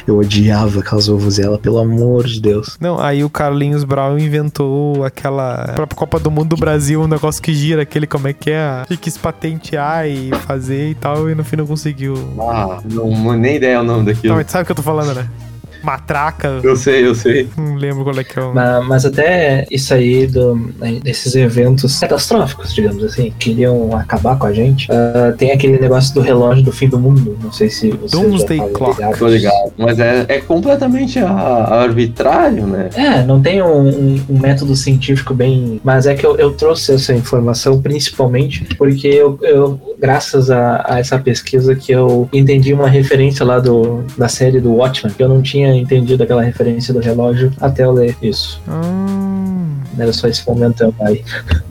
B: Eu odiava aquelas Vuvuzela, pelo amor de Deus.
A: Não, aí o Carlinhos Brown inventou aquela. Pra Copa do Mundo do Brasil, um negócio que gira, aquele como é que é? E quis patentear e fazer e tal, e no fim não conseguiu.
C: Ah, não, nem ideia o nome
A: Não,
C: daquilo.
A: mas tu sabe o que eu tô falando, né? Matraca.
C: Eu sei, eu sei.
A: Não lembro qual é que é o.
B: Mas, mas até isso aí do, né, desses eventos catastróficos, digamos assim, queriam acabar com a gente. ah, tem aquele negócio do relógio do fim do mundo. Não sei se vocês
A: Doomsday
B: estavam
A: Clock.
B: ligados.
C: Tô ligado. Mas é, é completamente a- arbitrário, né?
B: É, não tem um, um- um método científico bem. Mas é que eu, eu trouxe essa informação principalmente porque eu, eu- graças a, a essa pesquisa, que eu entendi uma referência lá do, da série do Watchmen, que eu não tinha entendido aquela referência do relógio até eu ler isso.
A: Hum.
B: Era só esse momento aí.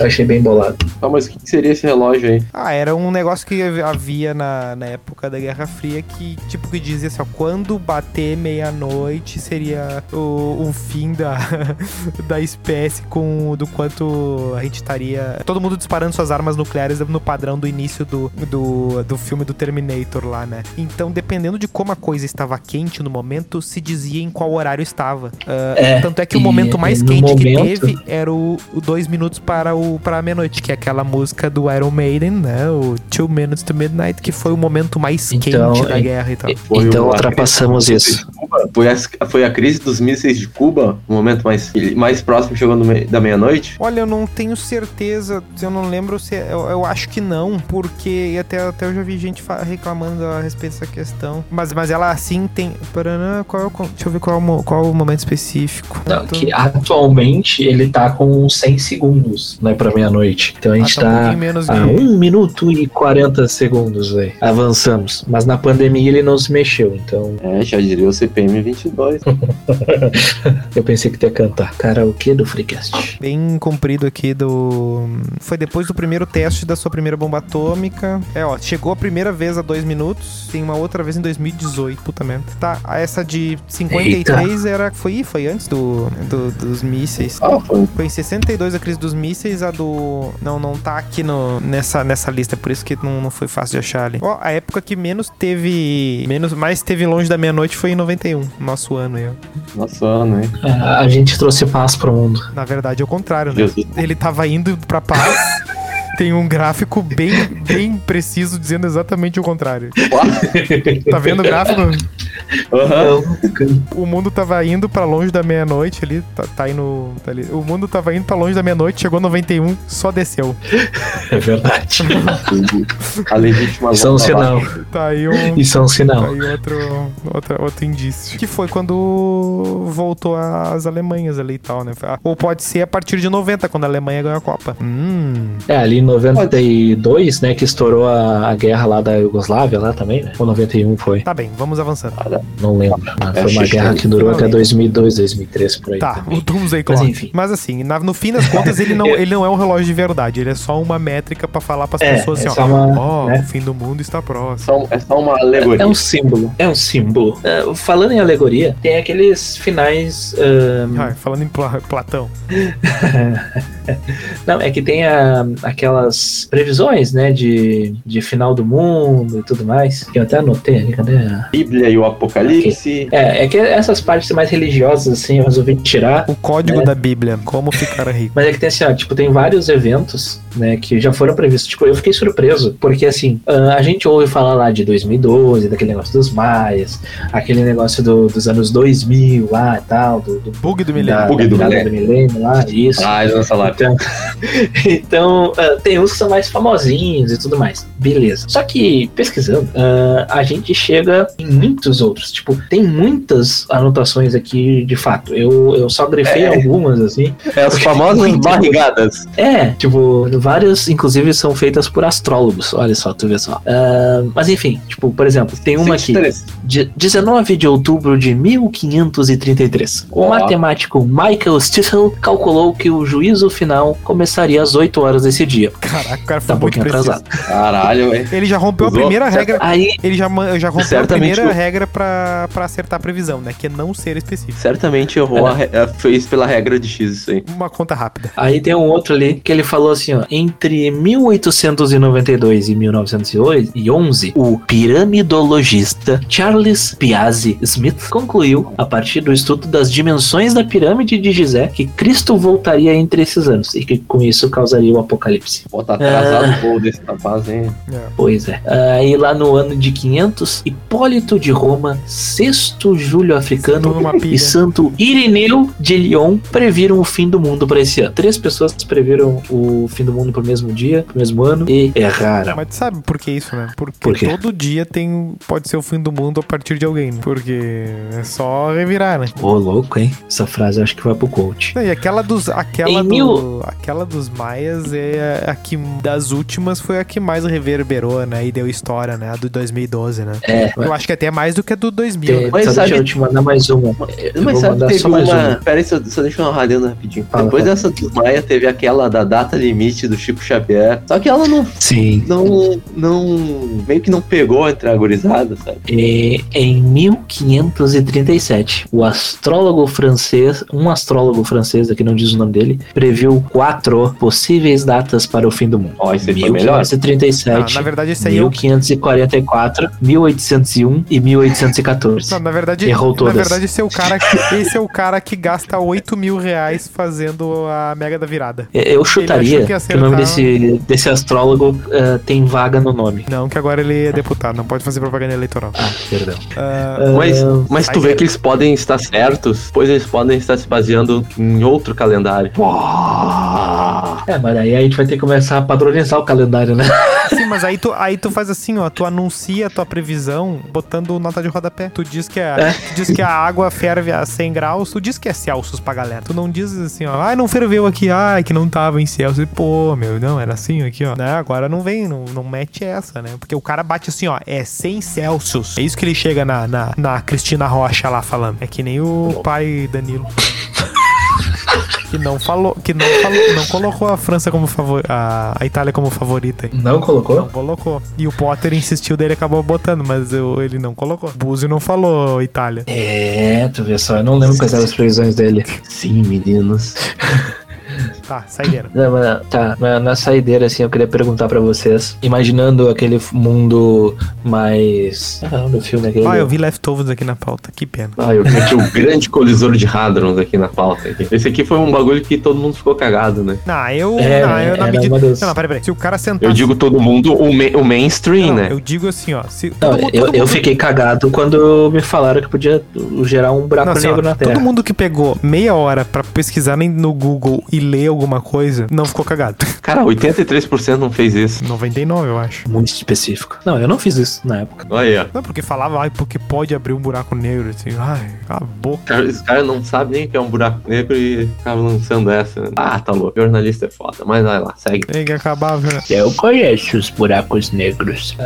B: Eu achei bem bolado.
C: Ah, mas o que que seria esse relógio aí?
A: Ah, era um negócio que havia na, na época da Guerra Fria que, tipo, que dizia assim, ó, quando bater meia-noite seria o, o fim da, da espécie com do quanto a gente estaria. Todo mundo disparando suas armas nucleares no padrão do início do, do, do filme do Terminator lá, né? Então, dependendo de como a coisa estava quente no momento, se dizia em qual horário estava. Ah,
B: É,
A: tanto é que o momento mais quente que
B: momento-
A: teve era o, o dois minutos para o pra meia-noite, que é aquela música do Iron Maiden, né? O Two Minutes to Midnight, que foi o momento mais
B: Então,
A: quente da
B: é-
A: guerra e tal.
C: Foi
B: então ultrapassamos
C: crise dos
B: isso.
C: mísseis de Cuba? Foi a, foi a crise dos mísseis de Cuba, o momento mais, mais próximo me- da meia-noite?
A: Olha, eu não tenho certeza, eu não lembro se. é- Eu, eu acho que não, porque até, até eu já vi gente reclamando a respeito dessa questão. Mas, mas ela assim tem. Paranã, Qual é o, deixa eu ver qual é o, qual é o momento específico.
B: Não,
A: Tô-
B: que atualmente ele tá com 100 segundos, né, pra meia-noite. Então a
A: Ah,
B: gente
A: tá um
B: tá
A: menos
B: a
A: de-
B: 1 minuto e 40 segundos, velho. Avançamos. Mas na pandemia ele não se mexeu, então
C: É, já diria o CPM 22.
B: eu pensei que ia cantar. Karaokê do Freecast.
A: Bem comprido aqui do. Foi depois do primeiro teste da sua primeira bomba atômica. É, ó, chegou a primeira vez a dois minutos, tem uma outra vez em 2018, puta merda. Tá, a essa de 53 era. Foi, foi antes do, do- dos mísseis.
C: Ah, foi.
A: Foi em 62 a crise dos mísseis, a do. Não, não tá aqui no, nessa, nessa lista, por isso que não, não foi fácil de achar ali. Ó, a época que menos teve. Menos, mais teve longe da meia-noite foi em 91, nosso ano aí, ó.
C: Nossa, ano, hein?
B: A, a gente trouxe paz pro mundo.
A: Na verdade é o contrário, né?
C: Jesus.
A: Ele tava indo pra paz. Tem um gráfico bem, bem preciso dizendo exatamente o contrário. Tá vendo o gráfico?
C: Aham.
A: O mundo tava indo pra longe da meia-noite ali, tá, tá indo. tá ali. O mundo tava indo pra longe da meia-noite, chegou 91, só desceu.
B: É verdade.
C: A legítima
B: Isso é um sinal.
A: Tá aí um.
B: Isso é um
A: Tá
B: sinal.
A: aí outro, outra, outro indício. Que foi quando voltou as Alemanhas ali e tal, né? Ou pode ser a partir de 90, quando a Alemanha ganhou a Copa. Hum.
B: É, ali em 92, né, que estourou a, a guerra lá da Yugoslávia lá também, né? Ou 91 foi.
A: Tá bem, vamos avançando.
B: Não lembro. Mas
C: É,
B: foi uma guerra que durou até
A: lembro.
B: 2002, 2003, por aí.
A: Tá,
B: também.
A: o Doomsday
B: Mas
A: Clock.
B: enfim.
A: Mas assim, na- no fim das contas, ele não, ele não é um relógio de verdade. Ele é só uma métrica pra falar pras
B: É,
A: pessoas
B: é
A: assim,
B: só
A: ó.
B: uma,
A: Ó,
B: né?
A: o fim do mundo está próximo.
C: Só- É só uma alegoria.
B: É um símbolo. É um símbolo. É, falando em alegoria, tem aqueles finais. ahn,
A: Ah, falando em Pla- Platão.
B: Não, é que tem a- aquelas previsões, né, de, de final do mundo e tudo mais. Que eu até anotei ali, cadê? a-
C: Bíblia e o Apocalipse.
B: É, é que essas partes mais religiosas, assim, eu resolvi tirar.
A: O código
B: É.
A: da Bíblia. Como ficar rico.
B: Mas é que tem assim, ó, tipo, tem vários eventos, né, que já foram previstos. Tipo, eu fiquei surpreso, porque assim, ah, a gente ouve falar lá de 2012, daquele negócio dos maias, aquele negócio do- dos anos 2000 lá e tal, do, do
A: Bug do
B: da,
A: milhão.
C: Bug
B: da
C: do
B: do milênio lá, isso.
C: Ah.
B: Então, então ah, tem uns que são mais famosinhos e tudo mais. Beleza. Só que, pesquisando, ah, a gente chega em muitos outros. Tipo, tem muitas anotações aqui de fato. Eu, eu só grifei
C: É.
B: algumas, assim.
C: É as famosas barrigadas.
B: É, tipo, várias, inclusive, são feitas por astrólogos. Olha só, tu vê só. Ah, mas enfim, tipo, por exemplo, tem uma aqui.
C: 23.
B: De 19 de outubro de 1533. O
C: Ó.
B: matemático Michael Stiefel calculou que o juízo final começaria às 8 horas desse dia.
A: Caraca, o cara foi
B: Tá um
A: muito
B: atrasado.
C: Caralho, velho.
A: Ele já rompeu a
C: Usou?
A: primeira regra.
B: Aí,
A: Ele já, já rompeu a primeira
C: o-
A: regra pra, pra acertar a previsão, né? Que é não ser específico.
C: Certamente errou, a eh, fez pela regra de X isso aí.
A: Uma conta rápida.
B: aí tem um outro ali que ele falou assim, ó, entre 1892 e 1911, o piramidologista Charles Piazzi Smith concluiu, a partir do estudo das dimensões da pirâmide de Gizé, que Cristo voltaria entre esses anos e que com isso causaria o apocalipse.
C: Pô, tá atrasado
B: Ah.
C: o voo desse rapaz, hein?
A: É.
B: Pois é. Aí lá no ano de 500, Hipólito de Roma, sexto Júlio africano e Santo Irineu de Lyon previram o fim do mundo para esse ano. Três pessoas previram o fim do mundo pro mesmo dia, pro mesmo ano e erraram.
A: Mas tu sabe por que isso, né? Porque
B: Por quê?
A: todo dia tem pode ser o fim do mundo a partir de alguém. né? Porque é só revirar, né?
B: Ô, louco, hein? Essa frase eu acho que vai pro coach.
A: Não, E aquela dos aquela
B: Em
A: do,
B: mil-
A: aquela dos maias é a que das últimas foi a que mais reverberou, né? E deu história, né? A do 2012, né?
B: É,
A: Eu acho que até mais do que a do 2000.
B: tem-
A: né?
C: Mas sabe-
B: deixa eu te mandar mais uma. Eu
C: Mas sabe, teve uma.
B: uma.
C: Pera aí, só, só deixa eu dar uma rapidinho.
B: Fala,
C: Depois
B: fala.
C: dessa dos Maia, teve aquela da data limite do Chico Xavier. Só que ela não.
B: Sim.
C: Não. não meio que não pegou entre a gurizada, sabe?
B: E, em 1537, o astrólogo francês, um astrólogo francês, aqui não diz o nome dele, previu quatro possíveis datas para o fim do mundo.
C: Ó, esse aí foi melhor.
B: 1537,
A: Ah, na verdade, esse aí é o
B: 1544, 1801 e 414.
A: Não, na verdade,
B: Errou
A: na
B: todas.
A: verdade esse é o cara que, esse é o cara que gasta 8 mil reais fazendo a mega da virada.
B: Eu chutaria
A: que
B: que, o nome desse, desse astrólogo eh, tem vaga no nome.
A: Não, que agora ele é deputado, não pode fazer propaganda eleitoral.
B: Ah, perdão.
A: Ah,
C: Mas, mas tu vê
A: dele.
C: que eles podem estar certos, pois eles podem estar se baseando em outro calendário.
B: É, mas aí a gente vai ter que começar a padronizar o calendário, né?
A: sim, mas aí tu, aí tu faz assim, ó, tu anuncia a tua previsão botando nota de rodapé. Tu diz que, a,
B: É.
A: tu diz que a água ferve a 100 graus, tu diz que é Celsius pra galera. Tu não diz assim, ó, ai, não ferveu aqui, ai, que não tava em Celsius. Pô, meu, não, era assim aqui, ó. Né, agora não vem, não, não mete essa, né? Porque o cara bate assim, ó, é 100 Celsius. É isso que ele chega na, na, na Cristina Rocha lá falando. É que nem o pai Danilo. Que não falou, que não falou, não colocou a França como favor, a, a Itália como favorita. hein?
B: Não colocou?
A: Não colocou. E o Potter insistiu dele acabou botando, mas eu- ele não colocou. Búzio não falou Itália.
B: É, tu vê só, eu não lembro quais eram as previsões dele.
C: Sim, meninos.
A: Tá, saideira.
B: Não, mas, tá, mas na saideira, assim, eu queria perguntar pra vocês, imaginando aquele mundo mais... Ah, do filme aquele...
A: Ah, eu vi Leftovers aqui na pauta. Que pena.
C: Ah, eu meti o grande colisor de hadrons aqui na pauta. aqui. Esse aqui foi um bagulho que todo mundo ficou cagado, né?
A: Não, eu.
B: É,
A: não, eu na
B: era
A: medida.
B: das-
A: Não, não, peraí, peraí. Se o cara sentar.
C: Eu digo todo mundo, o, ma- o mainstream,
A: Não,
C: né?
A: eu digo assim, ó. Se,
B: Não,
A: todo mundo-
B: eu, eu fiquei cagado quando me falaram que podia gerar um buraco
A: assim,
B: negro na Terra.
A: todo mundo que pegou meia hora pra pesquisar no Google e ler alguma coisa, não ficou cagado.
C: Cara, 83% não fez isso.
A: 99, eu acho.
B: Muito específico. Não, eu não fiz isso na época.
C: Olha aí, ó.
A: Não, porque falava, ai, porque pode abrir um buraco negro, assim, ai, cala a boca.
C: Cara, Esse cara não sabe nem o que é um buraco negro e ficava lançando essa. né? Ah, tá louco. Jornalista é foda. Mas vai lá, segue.
A: Tem que acabar, né?
B: Eu conheço os buracos negros.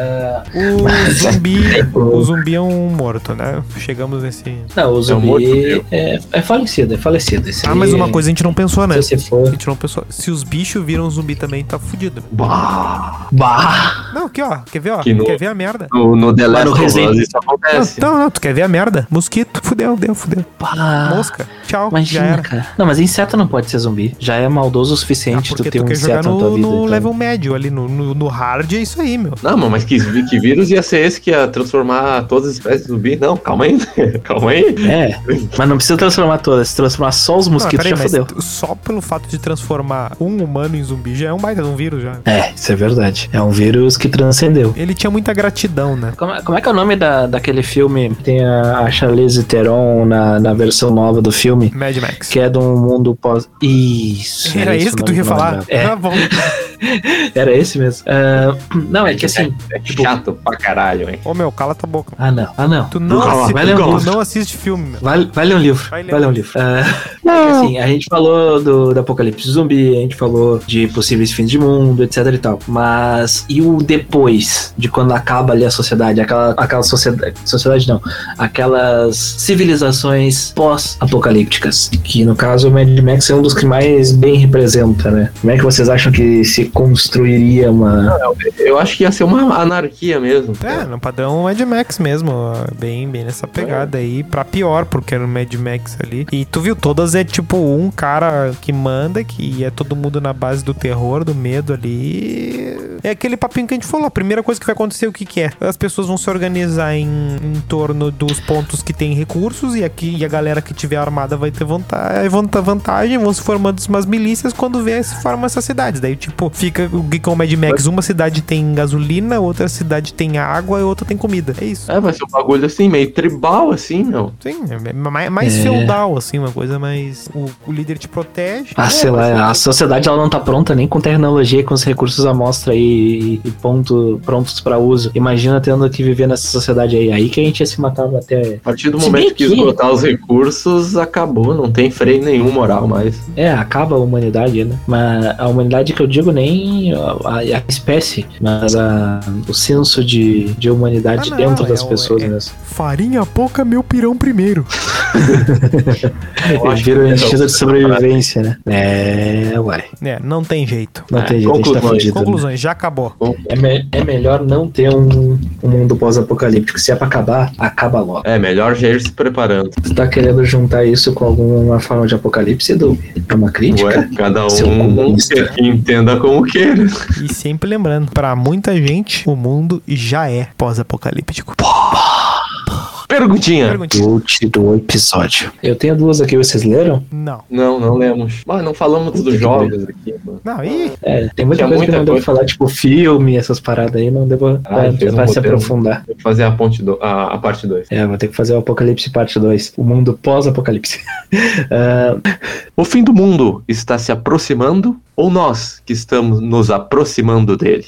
A: O zumbi. o zumbi é um morto, né? Chegamos nesse.
B: Não, o
C: morto
B: zumbi
C: mesmo.
B: é, é falecido, é falecido. Esse
A: Ah, mas
B: é-
A: uma coisa a gente não pensou, né?
B: Se você
A: A
B: for...
A: gente não pensou. Se os bichos viram zumbi também, tá fudido.
C: Bah.
B: Bah!
A: Não, aqui, ó. Quer ver, ó?
C: Que no-
A: Quer ver a merda?
C: No, no The Last
B: no
C: of Us isso acontece.
A: Não, não, tu quer ver a merda? Mosquito. Fudeu, deu, fudeu.
B: bah.
A: Mosca. Tchau. já
B: Imagina,
A: era.
B: cara. Não, mas inseto não pode ser zumbi. Já é maldoso o
A: Ah,
B: suficiente tu
A: porque
B: ter
A: tu
B: um
A: quer jogar
B: inseto na tua
A: no,
B: vida.
A: no
B: então.
A: level médio ali, no, no, no hard, é isso aí, meu.
C: Não, mano, mas que, que vírus ia ser esse que ia transformar todas as espécies de zumbi? Não, calma aí. calma aí.
B: É, mas não precisa transformar todas. Se transformar só os
A: Não,
B: mosquitos,
A: peraí,
B: já
A: mas
B: fodeu.
A: t- só pelo fato de transformar um humano em zumbi já é um baita um vírus já.
B: É, isso é verdade. É um vírus que transcendeu.
A: Ele tinha muita gratidão, né?
B: Como é, como é que é o nome da, daquele filme? Tem a, a Charlize Theron na, na versão nova do filme,
A: Mad Max.
B: que é de um mundo pós... Isso.
A: Era
B: isso
A: isso que tu ia
B: não
A: falar?
B: lembrava. É,
A: Tá bom.
B: era esse mesmo. Ah, não, é que assim...
C: É chato pra caralho, hein?
A: Ô, meu, cala tua boca.
B: Ah, não. Ah, não.
A: Tu não,
C: Não,
A: assi-
B: vai ler um
A: tu não assiste filme, meu.
B: Vai, vai ler um livro.
A: Vai
B: Vai
A: ler
B: ler,
A: um
B: livro. Ah, é que assim, a gente falou do, do apocalipse zumbi, a gente falou de possíveis fins de mundo, etc e tal. Mas e o depois de quando acaba ali a sociedade? Aquela, aquela sociedade. Sociedade não. Aquelas civilizações pós-apocalípticas. Que no caso o Mad Max é um dos que mais bem representa, né? Como é que vocês acham que se construiria uma.
C: Eu acho que ia ser uma anarquia mesmo.
A: É, no padrão Mad Max mesmo, bem, bem nessa pegada aí, pra pior, porque era o Mad Max ali. E tu viu, todas é tipo um cara que manda, que é todo mundo na base do terror, do medo ali. É aquele papinho que a gente falou, a primeira coisa que vai acontecer, o que que é? As pessoas vão se organizar em, em torno dos pontos que tem recursos, e aqui e a galera que tiver armada vai ter vantagem, vantagem vão se formando umas milícias, quando vê, se formam essas cidades. Daí, tipo, fica o que com o Mad Max, uma cidade tem gasolina, outra cidade tem água e outra tem comida. É isso.
C: É, vai ser um bagulho assim, meio tribal, assim, meu.
A: Sim, é mais, mais
B: É.
A: feudal, assim, uma coisa mais. O, o líder te protege.
B: Ah, sei lá, a sociedade ela não tá pronta nem com tecnologia com os recursos à mostra e, e ponto, prontos pra uso. Imagina tendo que viver nessa sociedade aí. Aí que a gente ia se matar até.
C: A partir do
B: Se
C: momento que
B: que-
C: esgotar os recursos, acabou, não tem freio nenhum moral mais.
B: É, acaba a humanidade, né? Mas a humanidade que eu digo nem a, a espécie, mas a, o senso de, de humanidade
A: Ah, não,
B: dentro
A: é
B: das
A: o-
B: pessoas
A: é-
B: mesmo.
A: Farinha pouca, meu pirão primeiro.
B: Vira o
C: que é
B: instinto de sobrevivência, né? É, uai.
A: É, não tem jeito.
B: Não
C: É,
B: tem jeito, a gente tá
C: conclusões,
B: né?
A: Conclusões, já acabou.
B: É, me- é melhor não ter um, um mundo pós-apocalíptico. Se é pra acabar, acaba logo.
C: É, melhor já ir se preparando.
B: Tu tá querendo juntar isso com alguma forma de apocalipse, Edu? É uma crítica?
C: Ué, cada um entenda como queira.
A: E sempre lembrando, pra muita gente, o mundo já é pós-apocalíptico.
C: Perguntinha.
A: Perguntinha.
E: Ult do episódio.
B: Eu tenho duas aqui, vocês leram?
A: Não.
C: Não, não lemos. Mas não falamos dos jogos aqui, mano.
A: Não, ih.
B: É, tem muita
C: Tinha
B: coisa que
C: muita
B: não devo
C: coisa.
B: falar, tipo filme, essas paradas aí, não devo
C: Ah, um
B: vai se aprofundar.
C: Vou fazer a ponte do, a, a parte 2.
B: É, vou ter que fazer o Apocalipse parte 2. O mundo pós-apocalipse. Ah,
C: O fim do mundo está se aproximando ou nós que estamos nos aproximando dele?